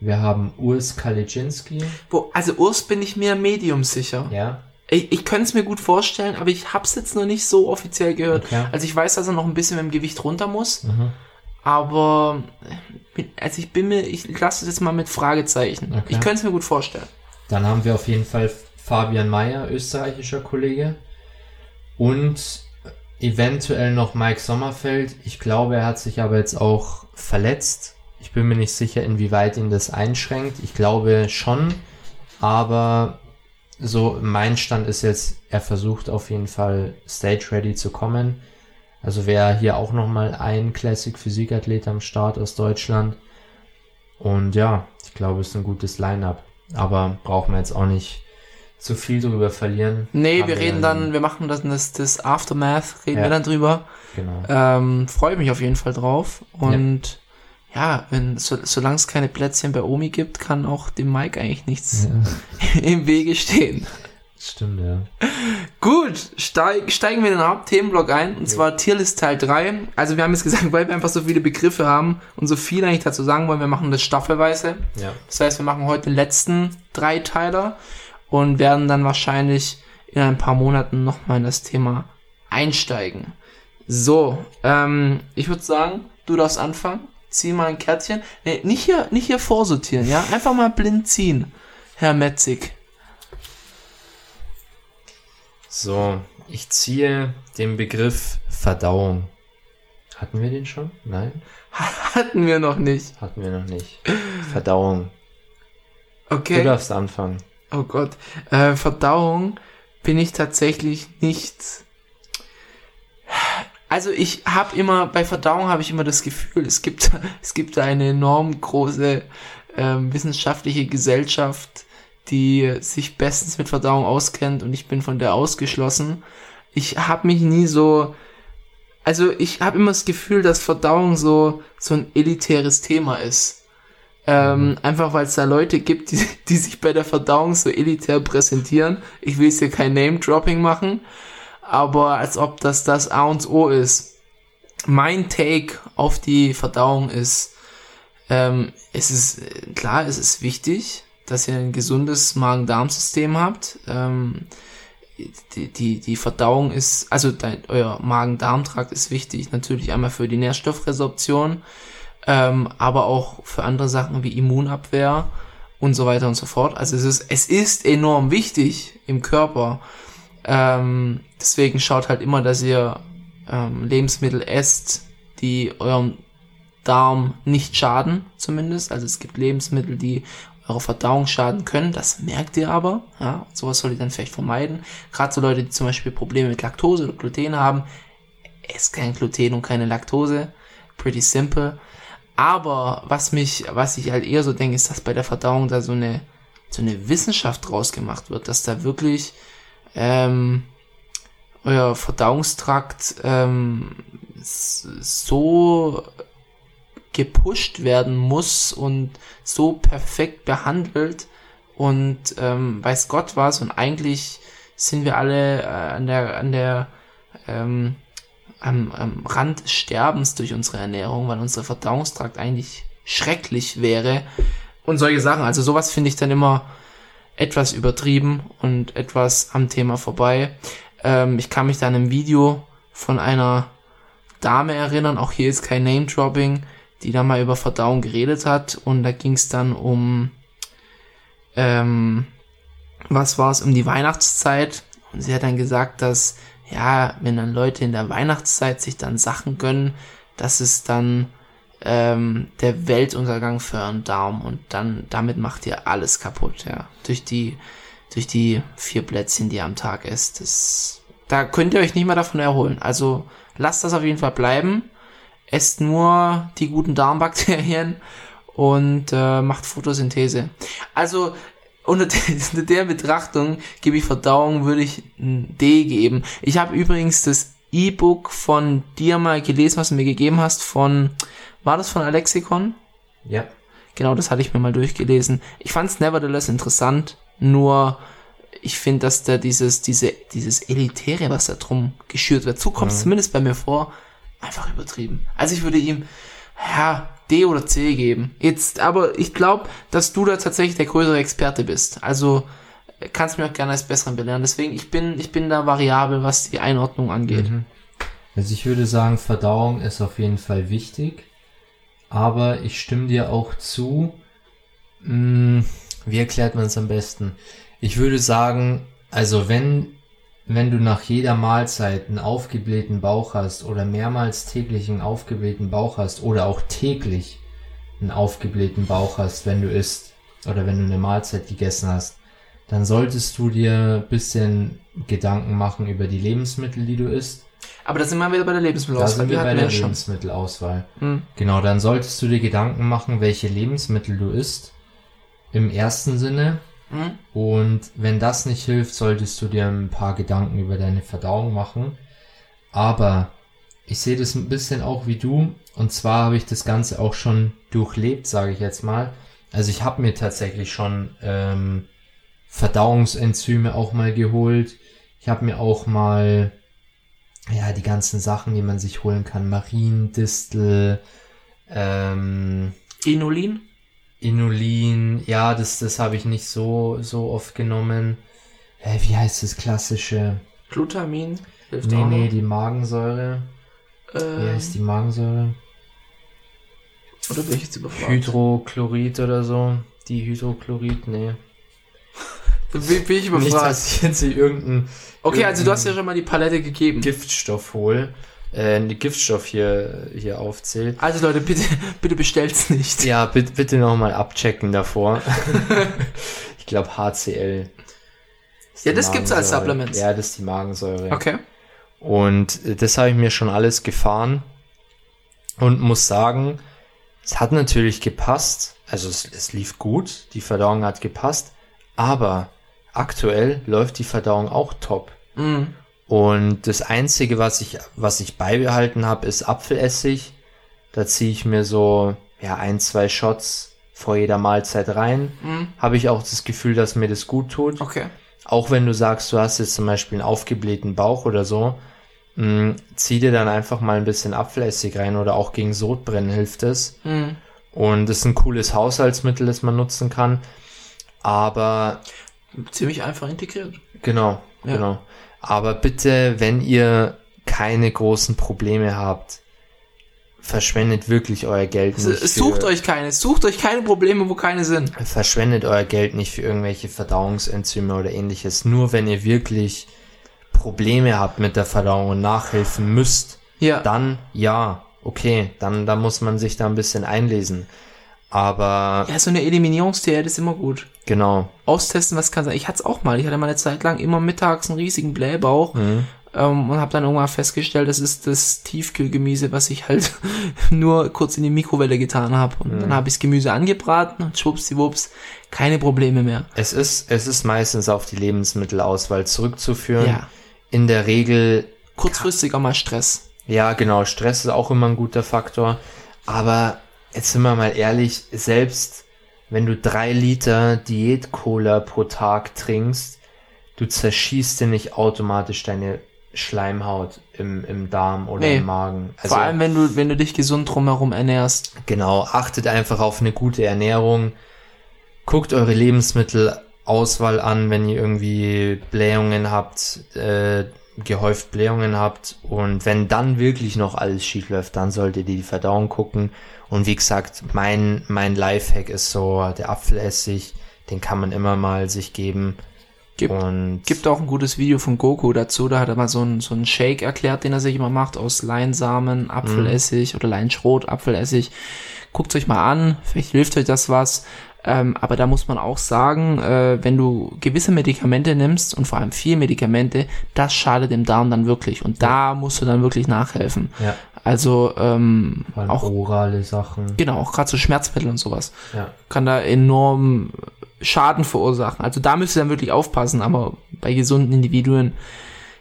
Wir haben Urs Kaliczynski. Wo, also Urs bin ich mir medium sicher. Ja. Ich, ich könnte es mir gut vorstellen, aber ich hab's jetzt noch nicht so offiziell gehört. Okay. Also ich weiß, dass er noch ein bisschen mit dem Gewicht runter muss, Mhm. aber also ich bin mir, ich lasse es jetzt mal mit Fragezeichen. Okay. Ich könnte es mir gut vorstellen. Dann haben wir auf jeden Fall Fabian Mayer, österreichischer Kollege. Und eventuell noch Mike Sommerfeld. Ich glaube, er hat sich aber jetzt auch verletzt. Ich bin mir nicht sicher, inwieweit ihn das einschränkt. Ich glaube schon. Aber so mein Stand ist jetzt, er versucht auf jeden Fall stage ready zu kommen. Also wäre hier auch nochmal ein Classic Physikathlet am Start aus Deutschland. Und ja, ich glaube, es ist ein gutes Line-up. Aber brauchen wir jetzt auch nicht zu viel drüber verlieren. Nee, Haben wir reden ja- dann, wir machen das, das, das Aftermath, reden Ja. wir dann drüber. Genau. Ähm, Freue mich auf jeden Fall drauf. Und ja, wenn so, solange es keine Plätzchen bei Omi gibt, kann auch dem Mike eigentlich nichts Ja, im Wege stehen. stimmt, ja. Gut, steig, steigen wir in den Hauptthemenblock ein, und zwar Tierlist Teil 3. Also wir haben jetzt gesagt, weil wir einfach so viele Begriffe haben und so viel eigentlich dazu sagen wollen, wir machen das staffelweise. Ja. Das heißt, wir machen heute den letzten Dreiteiler und werden dann wahrscheinlich in ein paar Monaten nochmal in das Thema einsteigen. So, ähm, ich würde sagen, du darfst anfangen. Zieh mal ein Kärtchen. Nee, nicht hier, nicht hier vorsortieren, ja? Einfach mal blind ziehen, Herr Metzig. So, ich ziehe den Begriff Verdauung. Hatten wir den schon? Nein, Hatten wir noch nicht. hatten wir noch nicht. Verdauung. Du Okay. darfst anfangen. Oh Gott. Äh, Verdauung bin ich tatsächlich nicht. Also ich habe immer, bei Verdauung habe ich immer das Gefühl, es gibt, es gibt da eine enorm große ähm, wissenschaftliche Gesellschaft, die sich bestens mit Verdauung auskennt und ich bin von der ausgeschlossen. Ich habe mich nie so, also ich habe immer das Gefühl, dass Verdauung so so ein elitäres Thema ist. Ähm, mhm. Einfach weil es da Leute gibt, die, die sich bei der Verdauung so elitär präsentieren. Ich will jetzt hier kein Name-Dropping machen, aber als ob das das A und O ist. Mein Take auf die Verdauung ist, ähm, es ist klar, es ist wichtig, dass ihr ein gesundes Magen-Darm-System habt. Ähm, die, die, die Verdauung ist, also dein, euer Magen-Darm-Trakt ist wichtig, natürlich einmal für die Nährstoffresorption, ähm, aber auch für andere Sachen wie Immunabwehr und so weiter und so fort. Also es ist, es ist enorm wichtig im Körper. Ähm, deswegen schaut halt immer, dass ihr ähm, Lebensmittel esst, die eurem Darm nicht schaden, zumindest. Also es gibt Lebensmittel, die eure Verdauung schaden können. Das merkt ihr aber. Ja, sowas solltet ihr dann vielleicht vermeiden. Gerade so Leute, die zum Beispiel Probleme mit Laktose oder Gluten haben, esst kein Gluten und keine Laktose. Pretty simple. Aber was mich, was ich halt eher so denke, ist, dass bei der Verdauung da so eine, so eine Wissenschaft draus gemacht wird, dass da wirklich ähm, euer Verdauungstrakt ähm, so gepusht werden muss und so perfekt behandelt und ähm, weiß Gott was und eigentlich sind wir alle äh, an der an der ähm, am, am Rand des Sterbens durch unsere Ernährung, weil unser Verdauungstrakt eigentlich schrecklich wäre und solche Sachen. Also sowas finde ich dann immer etwas übertrieben und etwas am Thema vorbei. Ähm, ich kann mich da an einem Video von einer Dame erinnern, auch hier ist kein Name-Dropping, die da mal über Verdauung geredet hat. Und da ging es dann um, ähm, was war es, um die Weihnachtszeit. Und sie hat dann gesagt, dass ja, wenn dann Leute in der Weihnachtszeit sich dann Sachen gönnen, das ist dann ähm, der Weltuntergang für einen Daumen. Und dann damit macht ihr alles kaputt, ja, durch die durch die vier Plätzchen, die ihr am Tag esst. Das, da könnt ihr euch nicht mehr davon erholen. Also lasst das auf jeden Fall bleiben esst nur die guten Darmbakterien und äh, macht Photosynthese. Also unter, unter der Betrachtung gebe ich Verdauung, würde ich ein D geben. Ich habe übrigens das E-Book von dir mal gelesen, was du mir gegeben hast, von, war das von Alexikon? Ja. Genau, das hatte ich mir mal durchgelesen. Ich fand es nevertheless interessant, nur ich finde, dass da dieses, diese, dieses Elitäre, was da drum geschürt wird, so kommt es mhm. zumindest bei mir vor, einfach übertrieben. Also ich würde ihm, ja, D oder C geben. Jetzt, aber ich glaube, dass du da tatsächlich der größere Experte bist. Also kannst mir auch gerne als Besseren belehren. Deswegen, ich bin, ich bin da variabel, was die Einordnung angeht. Mhm. Also ich würde sagen, Verdauung ist auf jeden Fall wichtig. Aber ich stimme dir auch zu. Hm, wie erklärt man es am besten? Ich würde sagen, also wenn wenn du nach jeder Mahlzeit einen aufgeblähten Bauch hast oder mehrmals täglich einen aufgeblähten Bauch hast oder auch täglich einen aufgeblähten Bauch hast, wenn du isst oder wenn du eine Mahlzeit gegessen hast, dann solltest du dir ein bisschen Gedanken machen über die Lebensmittel, die du isst. Aber da sind wir wieder bei der Lebensmittelauswahl. Da sind wir, wir bei der Lebensmittelauswahl. Hm. Genau, dann solltest du dir Gedanken machen, welche Lebensmittel du isst. Im ersten Sinne Mhm. Und wenn das nicht hilft, solltest du dir ein paar Gedanken über deine Verdauung machen. Aber ich sehe das ein bisschen auch wie du. Und zwar habe ich das Ganze auch schon durchlebt, sage ich jetzt mal. Also ich habe mir tatsächlich schon ähm, Verdauungsenzyme auch mal geholt. Ich habe mir auch mal ja die ganzen Sachen, die man sich holen kann, Mariendistel, ähm, Inulin. Inulin, ja, das, das habe ich nicht so, so oft genommen. Äh, wie heißt das klassische? Glutamin? Hilft nee, nee, die Magensäure. Ähm, wie heißt die Magensäure? Oder bin ich jetzt überfragt? Hydrochlorid oder so. Die Hydrochlorid, nee. Bin, bin ich überfragt. Nicht, dass ich jetzt irgendein... Okay, also du hast ja schon mal die Palette gegeben. Giftstoff hol äh, Giftstoff hier, hier aufzählt. Also Leute, bitte, bitte bestellt's nicht. Ja, bitte, bitte nochmal abchecken davor. ich glaube HCl. Ja, das gibt's als Supplement. Ja, das ist die Magensäure. Okay. Und das habe ich mir schon alles gefahren und muss sagen, es hat natürlich gepasst. Also es, es lief gut, die Verdauung hat gepasst, aber aktuell läuft die Verdauung auch top. Mhm. Und das Einzige, was ich, was ich beibehalten habe, ist Apfelessig. Da ziehe ich mir so ja, ein, zwei Shots vor jeder Mahlzeit rein. Mhm. Habe ich auch das Gefühl, dass mir das gut tut. Okay. Auch wenn du sagst, du hast jetzt zum Beispiel einen aufgeblähten Bauch oder so, mh, zieh dir dann einfach mal ein bisschen Apfelessig rein oder auch gegen Sodbrennen hilft es. Mhm. Und das ist ein cooles Haushaltsmittel, das man nutzen kann. Aber Ziemlich einfach integriert. Genau, Ja. genau. Aber bitte, wenn ihr keine großen Probleme habt, verschwendet wirklich euer Geld nicht. Sucht euch keine, sucht euch keine Probleme, wo keine sind. Verschwendet euer Geld nicht für irgendwelche Verdauungsenzyme oder ähnliches. Nur wenn ihr wirklich Probleme habt mit der Verdauung und nachhelfen müsst, Ja. dann ja, okay, dann, dann muss man sich da ein bisschen einlesen. Aber Ja, so eine Eliminierungsdiät ist immer gut. genau. Austesten, was kann sein. Ich hatte es auch mal. Ich hatte mal eine Zeit lang immer mittags einen riesigen Blähbauch Mhm. ähm, und habe dann irgendwann festgestellt, das ist das Tiefkühlgemüse, was ich halt nur kurz in die Mikrowelle getan habe. Und dann habe ich das Gemüse angebraten und schwuppsdiwupps, keine Probleme mehr. Es ist, es ist meistens auf die Lebensmittelauswahl zurückzuführen. Ja. In der Regel Kurzfristiger mal Stress. Ja, genau. Stress ist auch immer ein guter Faktor. Aber jetzt sind wir mal ehrlich, selbst wenn du drei Liter Diät-Cola pro Tag trinkst, du zerschießt dir nicht automatisch deine Schleimhaut im, im Darm oder Nee. im Magen. Also, Vor allem, wenn du, wenn du dich gesund drumherum ernährst. genau, achtet einfach auf eine gute Ernährung. Guckt eure Lebensmittelauswahl an, wenn ihr irgendwie Blähungen habt, äh, gehäuft Blähungen habt. Und wenn dann wirklich noch alles schief läuft, dann solltet ihr die Verdauung gucken. Und wie gesagt, mein, mein Lifehack ist so der Apfelessig. Den kann man immer mal sich geben. Gibt- und Gibt auch ein gutes Video von Goku dazu, da hat er mal so einen so einen Shake erklärt, den er sich immer macht aus Leinsamen, Apfelessig oder Leinschrot, Apfelessig. Guckt euch mal an, vielleicht hilft euch das was. Ähm, aber da muss man auch sagen, äh, wenn du gewisse Medikamente nimmst und vor allem viel Medikamente, das schadet dem Darm dann wirklich. Und da musst du dann wirklich nachhelfen. ja, Also ähm, auch orale Sachen. genau, auch gerade so Schmerzmittel und sowas Ja. kann da enorm Schaden verursachen. Also da müsst ihr dann wirklich aufpassen, aber bei gesunden Individuen,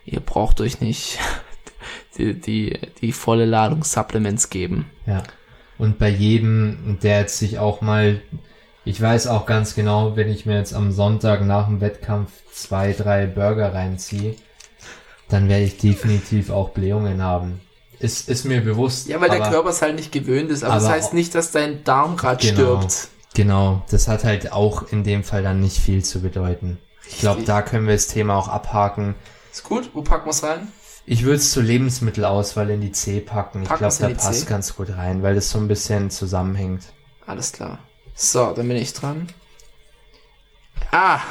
ihr braucht euch nicht die, die, die volle Ladung Supplements geben. Ja. Und bei jedem, der jetzt sich auch mal, ich weiß auch ganz genau, wenn ich mir jetzt am Sonntag nach dem Wettkampf zwei, drei Burger reinziehe, dann werde ich definitiv auch Blähungen haben. Ist, ist mir bewusst. Ja, weil der aber- Körper es halt nicht gewöhnt ist, aber, das aber heißt auch- nicht, dass dein Darm gerade Genau. stirbt. Genau, das hat halt auch in dem Fall dann nicht viel zu bedeuten. Ich glaube, da können wir das Thema auch abhaken. Ist gut, wo packen wir es rein? Ich würde es zur Lebensmittelauswahl in die C packen. Ich Packen glaube, wir's in da passt C? ganz gut rein, weil das so ein bisschen zusammenhängt. Alles klar. So, dann bin ich dran. Ah,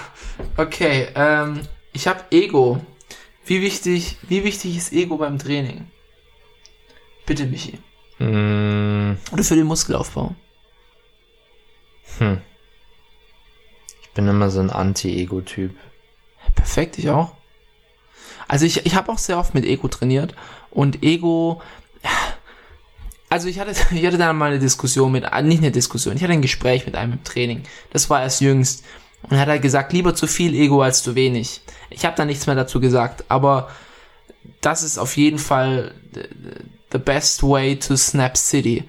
okay. Ähm, ich habe Ego. Wie wichtig, wie wichtig ist Ego beim Training? Bitte, Michi. Mm, Oder für den Muskelaufbau? hm. Ich bin immer so ein Anti-Ego-Typ. Perfekt, ich auch. Also ich, ich habe auch sehr oft mit Ego trainiert und Ego, also ich hatte, ich hatte da mal eine Diskussion mit, ah, nicht eine Diskussion, ich hatte ein Gespräch mit einem im Training. Das war erst jüngst und er hat halt gesagt, lieber zu viel Ego als zu wenig. Ich habe da nichts mehr dazu gesagt, aber das ist auf jeden Fall the, the best way to Snap City.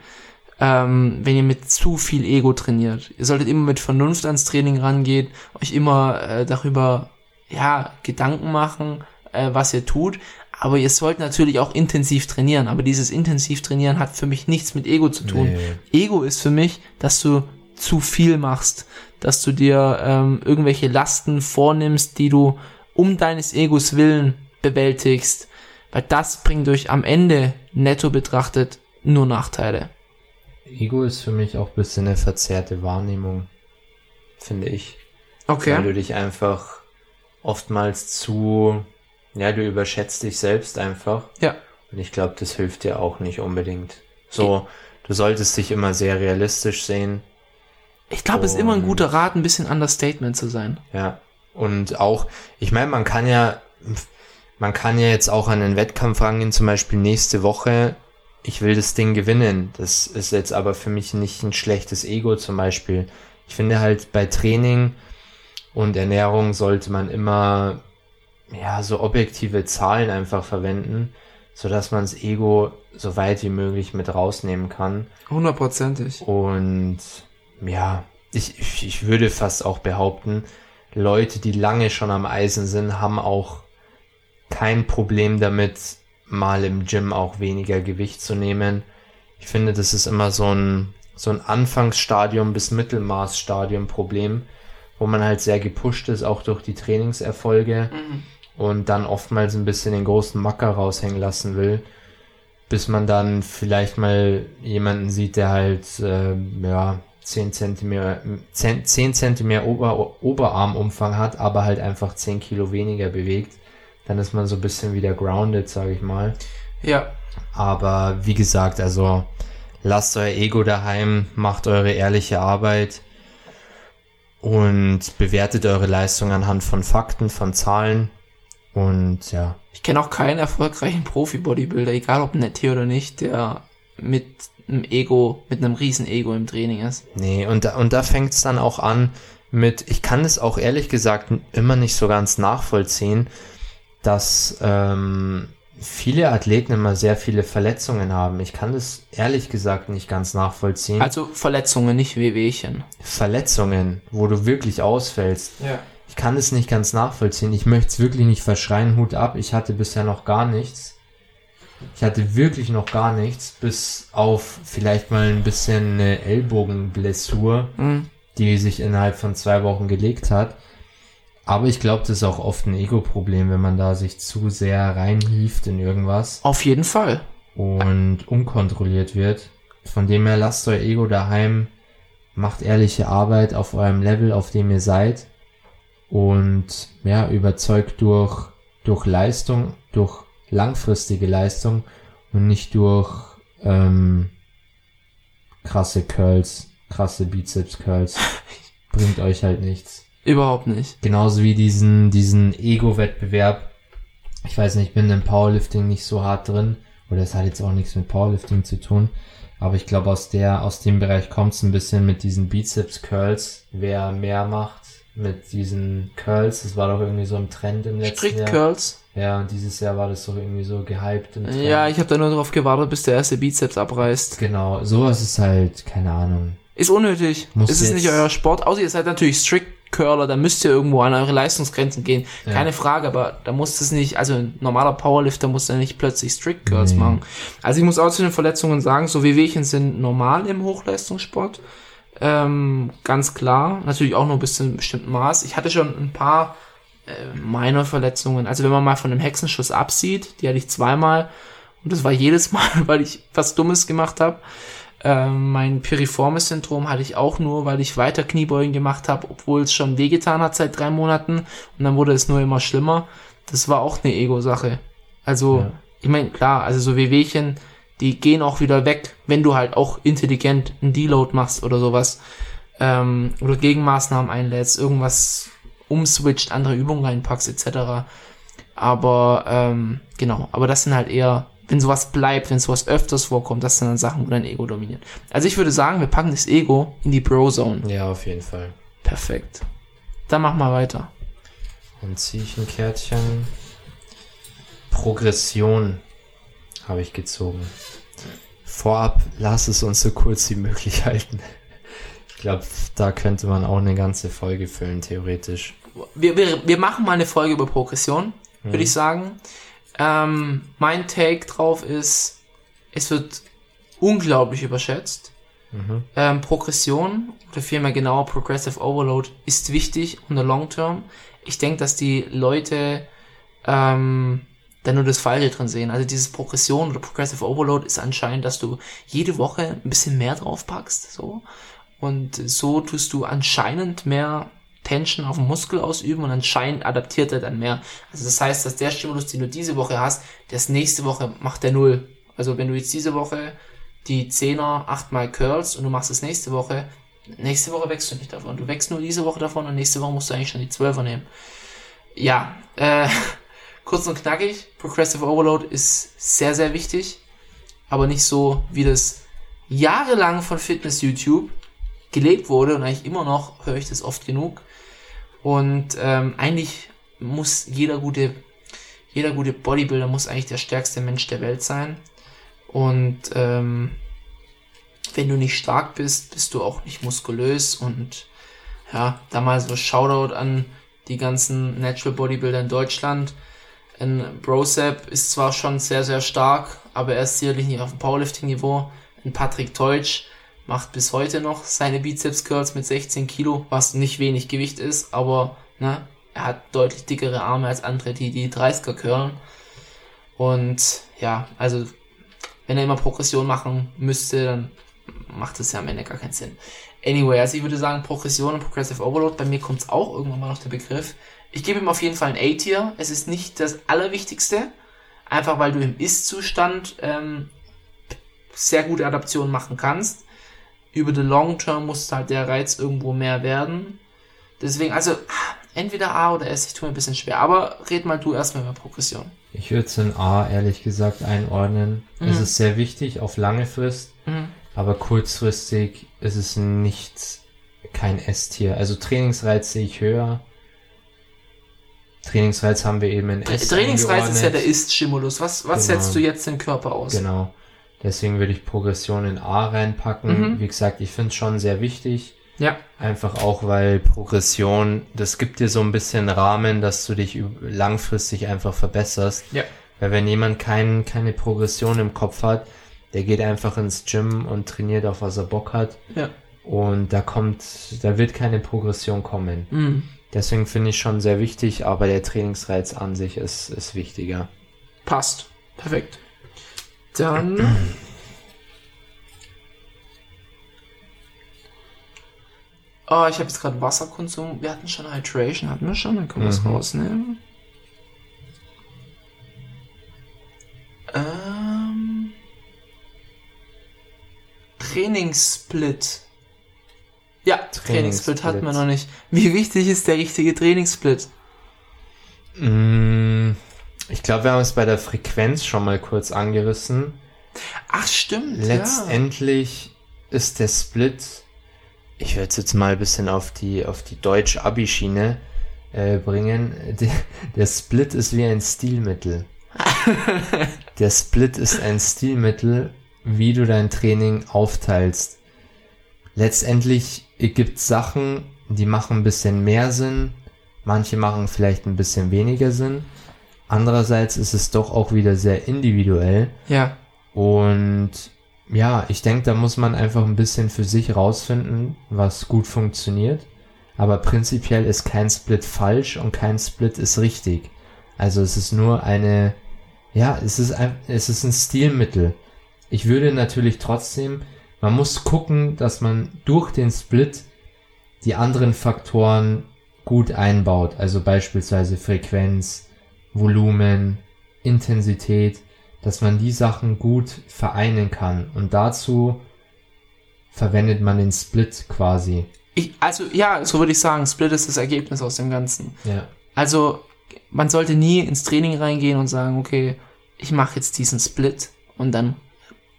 Ähm, wenn ihr mit zu viel Ego trainiert. Ihr solltet immer mit Vernunft ans Training rangehen, euch immer äh, darüber ja, Gedanken machen, äh, was ihr tut. Aber ihr sollt natürlich auch intensiv trainieren. Aber dieses intensiv trainieren hat für mich nichts mit Ego zu tun. Nee. Ego ist für mich, dass du zu viel machst, dass du dir ähm, irgendwelche Lasten vornimmst, die du um deines Egos willen bewältigst, weil das bringt euch am Ende netto betrachtet nur Nachteile. Ego ist für mich auch ein bisschen eine verzerrte Wahrnehmung, finde ich. Weil Okay. du dich einfach oftmals zu, ja, du überschätzt dich selbst einfach. Ja. Und ich glaube, das hilft dir auch nicht unbedingt. So, du solltest dich immer sehr realistisch sehen. Ich glaube, es ist immer ein guter Rat, ein bisschen Understatement zu sein. Ja. Und auch, ich meine, man kann ja, man kann ja jetzt auch an den Wettkampf rangehen, zum Beispiel nächste Woche. Ich will das Ding gewinnen. Das ist jetzt aber für mich nicht ein schlechtes Ego zum Beispiel. Ich finde halt bei Training und Ernährung sollte man immer, ja, so objektive Zahlen einfach verwenden, so dass man das Ego so weit wie möglich mit rausnehmen kann. Hundertprozentig. Und ja, ich, ich, ich würde fast auch behaupten, Leute, die lange schon am Eisen sind, haben auch kein Problem damit, mal im Gym auch weniger Gewicht zu nehmen. Ich finde, das ist immer so ein, so ein Anfangsstadium bis Mittelmaßstadium Problem, wo man halt sehr gepusht ist, auch durch die Trainingserfolge Mhm. Und dann oftmals ein bisschen den großen Macker raushängen lassen will, bis man dann vielleicht mal jemanden sieht, der halt, äh, ja, 10 Zentimeter, 10, 10 Zentimeter Ober, Oberarmumfang hat, aber halt einfach 10 Kilo weniger bewegt. Dann ist man so ein bisschen wieder grounded, sage ich mal. Ja, Aber wie gesagt, also lasst euer Ego daheim, macht eure ehrliche Arbeit und bewertet eure Leistung anhand von Fakten, von Zahlen. Und ja, ich kenne auch keinen erfolgreichen Profi-Bodybuilder, egal ob nett hier oder nicht, der mit einem Ego, mit einem riesen Ego im Training ist. nee, und da, und da fängt es dann auch an mit, ich kann es auch ehrlich gesagt immer nicht so ganz nachvollziehen, dass ähm, viele Athleten immer sehr viele Verletzungen haben. Ich kann das ehrlich gesagt nicht ganz nachvollziehen. Also Verletzungen, nicht Wehwehchen. Verletzungen, wo du wirklich ausfällst. Ja. Ich kann es nicht ganz nachvollziehen. Ich möchte es wirklich nicht verschreien. Hut ab. Ich hatte bisher noch gar nichts. Ich hatte wirklich noch gar nichts, bis auf vielleicht mal ein bisschen eine Ellbogenblessur, Mhm. die sich innerhalb von zwei Wochen gelegt hat. Aber ich glaube, das ist auch oft ein Ego-Problem, wenn man da sich zu sehr reinhieft in irgendwas Auf jeden Fall. und unkontrolliert wird. Von dem her lasst euer Ego daheim, macht ehrliche Arbeit auf eurem Level, auf dem ihr seid und ja, überzeugt durch, durch Leistung, durch langfristige Leistung und nicht durch ähm, krasse Curls, krasse Bizeps-Curls. Bringt euch halt nichts. Überhaupt nicht. Genauso wie diesen, diesen Ego-Wettbewerb. Ich weiß nicht, ich bin im Powerlifting nicht so hart drin. Oder es hat jetzt auch nichts mit Powerlifting zu tun. Aber ich glaube, aus der, aus dem Bereich kommt es ein bisschen mit diesen Bizeps-Curls. Wer mehr macht mit diesen Curls, das war doch irgendwie so ein Trend im letzten Strict Jahr. Curls. Ja, und dieses Jahr war das doch irgendwie so gehypt im Trend. Ja, ich habe da nur darauf gewartet, bis der erste Bizeps abreißt. Genau, sowas ist halt, keine Ahnung. Ist unnötig. Muss es ist jetzt- nicht euer Sport. Außer ihr seid natürlich Strict Curler, da müsst ihr irgendwo an eure Leistungsgrenzen gehen. Ja. Keine Frage, aber da muss es nicht, also ein normaler Powerlifter muss da nicht plötzlich Strict Curls Nee. machen. Also ich muss auch zu den Verletzungen sagen, so Wehwehchen sind normal im Hochleistungssport. Ähm, ganz klar. Natürlich auch nur bis zu einem bestimmten Maß. Ich hatte schon ein paar äh, minor Verletzungen. Also wenn man mal von einem Hexenschuss absieht, die hatte ich zweimal. Und das war jedes Mal, weil ich was Dummes gemacht habe. Ähm, mein Piriformis-Syndrom hatte ich auch nur, weil ich weiter Kniebeugen gemacht habe, obwohl es schon wehgetan hat seit drei Monaten. Und dann wurde es nur immer schlimmer. Das war auch eine Ego-Sache. Also, Ja. ich meine, klar, also so Wehwehchen, die gehen auch wieder weg, wenn du halt auch intelligent einen Deload machst oder sowas. Ähm, oder Gegenmaßnahmen einlädst, irgendwas umswitcht, andere Übungen reinpackst, etc. Aber, ähm, genau, aber das sind halt eher, wenn sowas bleibt, wenn sowas öfters vorkommt, das sind dann Sachen, wo dein Ego dominiert. Also ich würde sagen, wir packen das Ego in die Bro-Zone. Ja, auf jeden Fall. Perfekt. Dann mach mal weiter. Dann ziehe ich ein Kärtchen. Progression habe ich gezogen. Vorab, lass es uns so kurz wie möglich halten. Ich glaube, da könnte man auch eine ganze Folge füllen, theoretisch. Wir, wir, wir machen mal eine Folge über Progression, würde ich sagen. Ähm, mein Take drauf ist, es wird unglaublich überschätzt. Ähm, Progression, oder vielmehr genauer Progressive Overload, ist wichtig unter Long Term. Ich denke, dass die Leute ähm, da nur das Falsche drin sehen. Also dieses Progression oder Progressive Overload ist anscheinend, dass du jede Woche ein bisschen mehr draufpackst. So. Und so tust du anscheinend mehr Tension auf den Muskel ausüben und anscheinend adaptiert er dann mehr. Also das heißt, dass der Stimulus, den du diese Woche hast, das nächste Woche macht der Null. Also wenn du jetzt diese Woche die 10er achtmal Curls und du machst es nächste Woche, nächste Woche wächst du nicht davon. Du wächst nur diese Woche davon und nächste Woche musst du eigentlich schon die 12er nehmen. Ja, äh, kurz und knackig, Progressive Overload ist sehr, sehr wichtig, aber nicht so, wie das jahrelang von Fitness YouTube gelebt wurde und eigentlich immer noch höre ich das oft genug. Und ähm, eigentlich muss jeder gute, jeder gute Bodybuilder muss eigentlich der stärkste Mensch der Welt sein. Und ähm, wenn du nicht stark bist, bist du auch nicht muskulös und ja, da mal so Shoutout an die ganzen Natural Bodybuilder in Deutschland. Ein Brosep ist zwar schon sehr, sehr stark, aber er ist sicherlich nicht auf dem Powerlifting-Niveau. Ein Patrick Teutsch macht bis heute noch seine Bizeps Curls mit 16 Kilo, was nicht wenig Gewicht ist, aber ne, er hat deutlich dickere Arme als andere, die die 30er curlen. Und ja, also wenn er immer Progression machen müsste, dann macht das ja am Ende gar keinen Sinn. Anyway, also ich würde sagen, Progression und Progressive Overload, bei mir kommt es auch irgendwann mal noch der Begriff. Ich gebe ihm auf jeden Fall ein A-Tier. Es ist nicht das Allerwichtigste, einfach weil du im Ist-Zustand ähm, sehr gute Adaptionen machen kannst. Über the Long Term muss halt der Reiz irgendwo mehr werden. Deswegen, also entweder A oder S, ich tue mir ein bisschen schwer. Aber red mal du erstmal über Progression. Ich würde es in A ehrlich gesagt einordnen. Mhm. Es ist sehr wichtig auf lange Frist, mhm. aber kurzfristig ist es nicht kein S-Tier. Also Trainingsreiz sehe ich höher. Trainingsreiz haben wir eben in S. Trainingsreiz ist ja der Ist-Stimulus. Was, was genau. setzt du jetzt den Körper aus? Genau. Deswegen würde ich Progression in A reinpacken. Mhm. Wie gesagt, ich finde es schon sehr wichtig. Ja. Einfach auch, weil Progression, das gibt dir so ein bisschen Rahmen, dass du dich langfristig einfach verbesserst. Ja. Weil wenn jemand kein, keine Progression im Kopf hat, der geht einfach ins Gym und trainiert auf was er Bock hat. Ja. Und da kommt, da wird keine Progression kommen. Mhm. Deswegen finde ich schon sehr wichtig, aber der Trainingsreiz an sich ist, ist wichtiger. Passt. Perfekt. Dann Oh, ich habe jetzt gerade Wasserkonsum. Wir hatten schon Hydration, hatten wir schon, dann können wir es mhm. rausnehmen. Ähm, Trainingssplit. Ja, Trainingssplit, Trainingssplit hatten wir noch nicht. Wie wichtig ist der richtige Trainingssplit? Mm, ich glaube, wir haben es bei der Frequenz schon mal kurz angerissen. Ach, stimmt. Letztendlich ja. ist der Split ich werde es jetzt mal ein bisschen auf die, auf die Deutsch-Abi-Schiene äh, bringen. Der, der Split ist wie ein Stilmittel. der Split ist ein Stilmittel, wie du dein Training aufteilst. Letztendlich gibt es Sachen, die machen ein bisschen mehr Sinn, manche machen vielleicht ein bisschen weniger Sinn. Andererseits ist es doch auch wieder sehr individuell. Ja. Und ja, ich denke, da muss man einfach ein bisschen für sich rausfinden, was gut funktioniert. Aber prinzipiell ist kein Split falsch und kein Split ist richtig. Also es ist nur eine, ja, es ist ein, es ist ein Stilmittel. Ich würde natürlich trotzdem, man muss gucken, dass man durch den Split die anderen Faktoren gut einbaut. Also beispielsweise Frequenz, Volumen, Intensität dass man die Sachen gut vereinen kann. Und dazu verwendet man den Split quasi. Ich, also ja, so würde ich sagen, Split ist das Ergebnis aus dem Ganzen. Ja. Also man sollte nie ins Training reingehen und sagen, okay, ich mache jetzt diesen Split und dann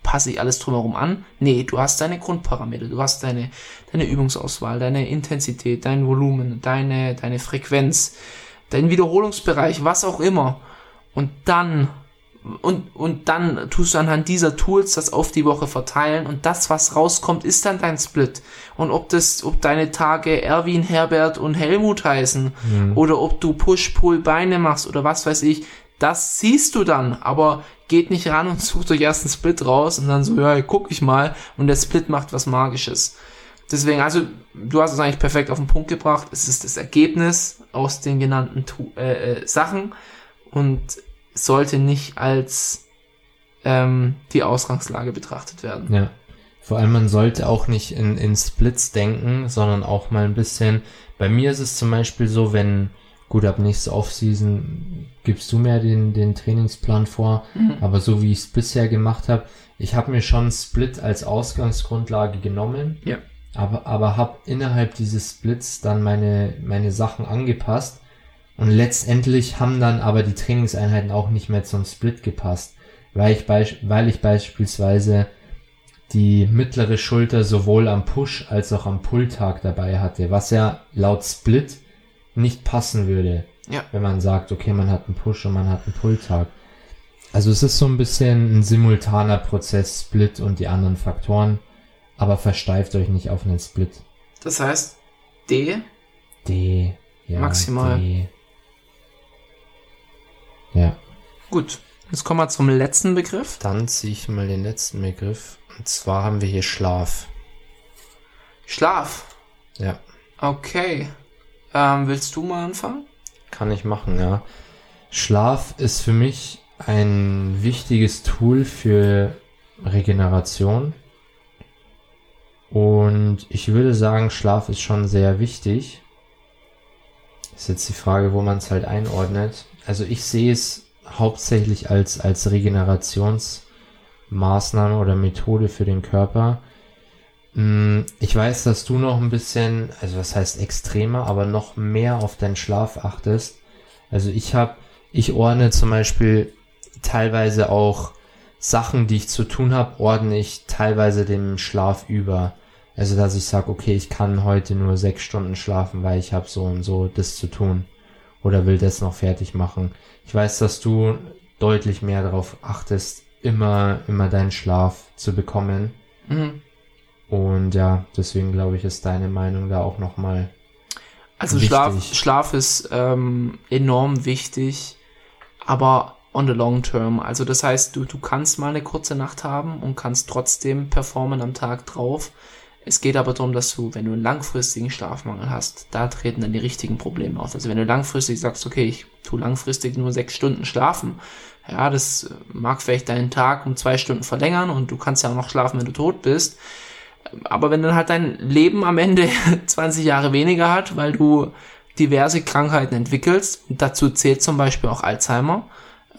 passe ich alles drumherum an. Nee, du hast deine Grundparameter, du hast deine, deine Übungsauswahl, deine Intensität, dein Volumen, deine, deine Frequenz, dein Wiederholungsbereich, was auch immer. Und dann und, und dann tust du anhand dieser Tools das auf die Woche verteilen und das, was rauskommt, ist dann dein Split. Und ob das, ob deine Tage Erwin, Herbert und Helmut heißen mhm. oder ob du Push, Pull, Beine machst oder was weiß ich, das siehst du dann, aber geht nicht ran und sucht euch erst einen Split raus und dann so, ja, guck ich mal und der Split macht was Magisches. Deswegen, also, du hast es eigentlich perfekt auf den Punkt gebracht. Es ist das Ergebnis aus den genannten äh, äh, Sachen und sollte nicht als ähm, die Ausgangslage betrachtet werden. Ja. Vor allem, man sollte auch nicht in, in Splits denken, sondern auch mal ein bisschen. Bei mir ist es zum Beispiel so, wenn, gut, ab nächste Offseason gibst du mir den, den Trainingsplan vor, mhm. aber so wie ich es bisher gemacht habe, ich habe mir schon Split als Ausgangsgrundlage genommen, ja. aber, aber habe innerhalb dieses Splits dann meine, meine Sachen angepasst und letztendlich haben dann aber die Trainingseinheiten auch nicht mehr zum Split gepasst, weil ich, weil ich beispielsweise die mittlere Schulter sowohl am Push als auch am Pull-Tag dabei hatte, was ja laut Split nicht passen würde. Ja. Wenn man sagt, okay, man hat einen Push und man hat einen Pull-Tag. Also es ist so ein bisschen ein simultaner Prozess, Split und die anderen Faktoren. aber versteift euch nicht auf einen Split. Das heißt, D, D, ja, Maximal. D. Ja. gut. Jetzt kommen wir zum letzten Begriff. Dann ziehe ich mal den letzten Begriff. Und zwar haben wir hier Schlaf. Schlaf. Ja, Okay. Ähm, willst du mal anfangen? kann ich machen, ja. Schlaf ist für mich ein wichtiges Tool für Regeneration. Und ich würde sagen, Schlaf ist schon sehr wichtig. Ist jetzt die Frage, wo man es halt einordnet. Also ich sehe es hauptsächlich als, als Regenerationsmaßnahme oder Methode für den Körper. Mm, Ich weiß, dass du noch ein bisschen, also was heißt extremer, aber noch mehr auf deinen Schlaf achtest. Also ich habe, ich ordne zum Beispiel teilweise auch Sachen, die ich zu tun habe, ordne ich teilweise dem Schlaf über. Also dass ich sage, okay, ich kann heute nur sechs Stunden schlafen, weil ich habe so und so das zu tun. Oder will das noch fertig machen. Ich weiß, dass du deutlich mehr darauf achtest, immer, immer deinen Schlaf zu bekommen. Mhm. Und ja, deswegen glaube ich, ist deine Meinung da auch nochmal. Also Wichtig. Schlaf, Schlaf ist ähm, enorm wichtig, aber on the long term. Also das heißt, du, du kannst mal eine kurze Nacht haben und kannst trotzdem performen am Tag drauf. Es geht aber darum, dass du, wenn du einen langfristigen Schlafmangel hast, da treten dann die richtigen Probleme auf. Also wenn du langfristig sagst, okay, ich tu langfristig nur sechs Stunden schlafen, ja, das mag vielleicht deinen Tag um zwei Stunden verlängern und du kannst ja auch noch schlafen, wenn du tot bist. Aber wenn dann halt dein Leben am Ende 20 Jahre weniger hat, weil du diverse Krankheiten entwickelst, dazu zählt zum Beispiel auch Alzheimer,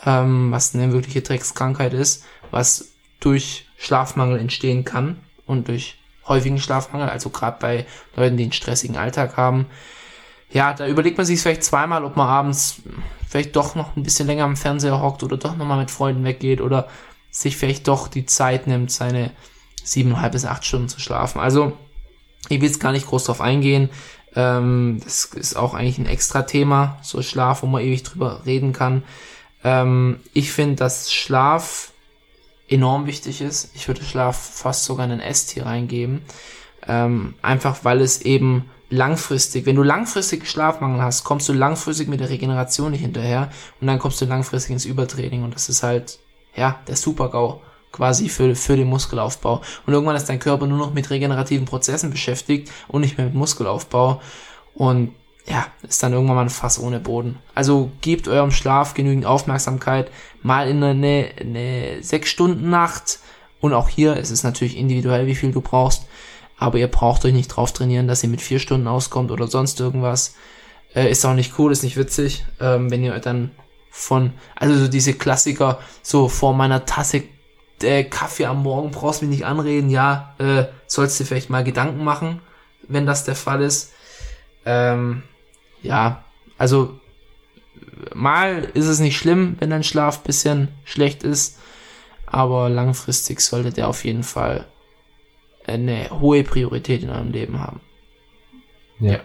ähm, was eine wirkliche Dreckskrankheit ist, was durch Schlafmangel entstehen kann und durch häufigen Schlafmangel, also gerade bei Leuten, die einen stressigen Alltag haben. Ja, da überlegt man sich vielleicht zweimal, ob man abends vielleicht doch noch ein bisschen länger am Fernseher hockt oder doch nochmal mit Freunden weggeht oder sich vielleicht doch die Zeit nimmt, seine siebeneinhalb bis acht Stunden zu schlafen. Also, ich will jetzt gar nicht groß drauf eingehen. Ähm, das ist auch eigentlich ein extra Thema, so Schlaf, wo man ewig drüber reden kann. Ähm, ich finde, dass Schlaf enorm wichtig ist. Ich würde Schlaf fast sogar in ein S-Tier reingeben. Ähm, einfach weil es eben langfristig, wenn du langfristig Schlafmangel hast, kommst du langfristig mit der Regeneration nicht hinterher und dann kommst du langfristig ins Übertraining und das ist halt, ja, der Super-GAU quasi für, für den Muskelaufbau. Und irgendwann ist dein Körper nur noch mit regenerativen Prozessen beschäftigt und nicht mehr mit Muskelaufbau. Und ja, ist dann irgendwann mal ein Fass ohne Boden. Also gebt eurem Schlaf genügend Aufmerksamkeit, mal in eine, eine sechs Stunden Nacht. Und auch hier ist es natürlich individuell, wie viel du brauchst. Aber ihr braucht euch nicht drauf trainieren, dass ihr mit vier Stunden auskommt oder sonst irgendwas. Äh, ist auch nicht cool, ist nicht witzig, ähm, wenn ihr dann von, also so diese Klassiker, so vor meiner Tasse äh, Kaffee am Morgen brauchst mich nicht anreden, ja, äh, sollst dir vielleicht mal Gedanken machen, wenn das der Fall ist. Ähm, ja, also mal ist es nicht schlimm, wenn dein Schlaf bisschen schlecht ist, aber langfristig sollte der auf jeden Fall eine hohe Priorität in eurem Leben haben. Ja.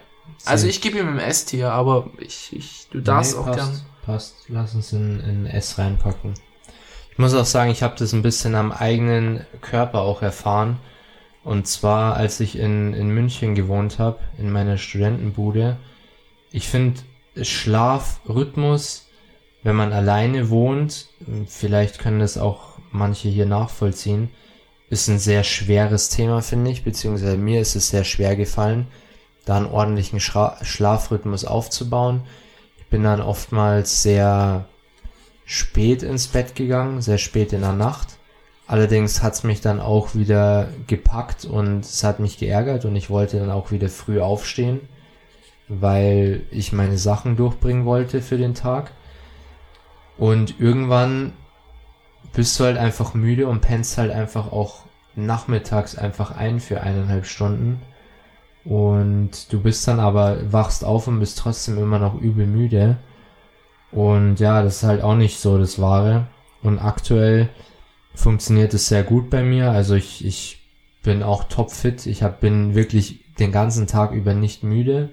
Also Sehe ich gebe ihm im S-Tier, aber ich, ich, du darfst Nee, auch passt, gern. Passt. Lass uns in, in S reinpacken. Ich muss auch sagen, ich habe das ein bisschen am eigenen Körper auch erfahren. Und zwar, als ich in, in München gewohnt habe, in meiner Studentenbude. Ich finde, Schlafrhythmus, wenn man alleine wohnt, vielleicht können das auch manche hier nachvollziehen, ist ein sehr schweres Thema, finde ich, beziehungsweise mir ist es sehr schwer gefallen, da einen ordentlichen Schra Schlafrhythmus aufzubauen. Ich bin dann oftmals sehr spät ins Bett gegangen, sehr spät in der Nacht. Allerdings hat's mich dann auch wieder gepackt und es hat mich geärgert und ich wollte dann auch wieder früh aufstehen, weil ich meine Sachen durchbringen wollte für den Tag. Und irgendwann bist du halt einfach müde und pennst halt einfach auch nachmittags einfach ein für eineinhalb Stunden. Und du bist dann aber, wachst auf und bist trotzdem immer noch übel müde. Und ja, das ist halt auch nicht so das Wahre. Und aktuell funktioniert es sehr gut bei mir. Also ich, ich bin auch topfit. Ich hab, bin wirklich den ganzen Tag über nicht müde.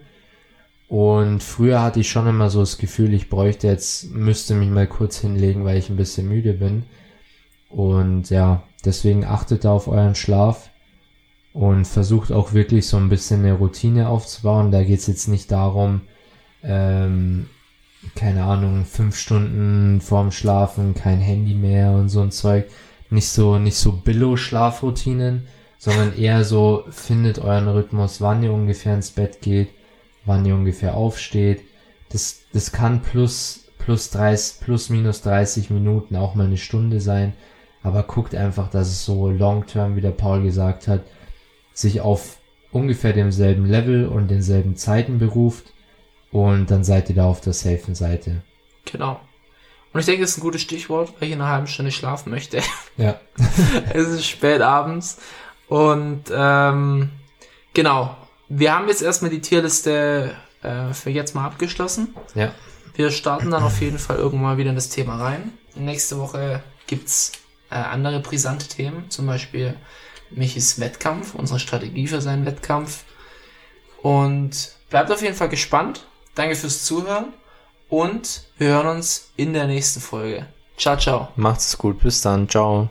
Und früher hatte ich schon immer so das Gefühl, ich bräuchte jetzt, müsste mich mal kurz hinlegen, weil ich ein bisschen müde bin. Und ja, deswegen achtet da auf euren Schlaf. und versucht auch wirklich so ein bisschen eine Routine aufzubauen. Da geht es jetzt nicht darum, ähm, keine Ahnung, fünf Stunden vorm Schlafen, kein Handy mehr und so ein Zeug. Nicht so, nicht so Billo-Schlafroutinen, sondern eher so, findet euren Rhythmus, wann ihr ungefähr ins Bett geht, wann ihr ungefähr aufsteht. Das, das kann plus, plus 30, plus minus 30 Minuten auch mal eine Stunde sein. Aber guckt einfach, dass es so long term, wie der Paul gesagt hat, sich auf ungefähr demselben Level und denselben Zeiten beruft und dann seid ihr da auf der safen Seite. Genau. Und ich denke, das ist ein gutes Stichwort, weil ich in einer halben Stunde schlafen möchte. Ja. es ist spät abends. Und ähm, genau. Wir haben jetzt erstmal die Tierliste äh, für jetzt mal abgeschlossen. Ja. Wir starten dann auf jeden Fall irgendwann wieder in das Thema rein. Nächste Woche gibt's äh, andere brisante Themen, zum Beispiel Michis Wettkampf, unsere Strategie für seinen Wettkampf. Und bleibt auf jeden Fall gespannt. Danke fürs Zuhören und wir hören uns in der nächsten Folge. Ciao, ciao. Macht's gut, bis dann, ciao.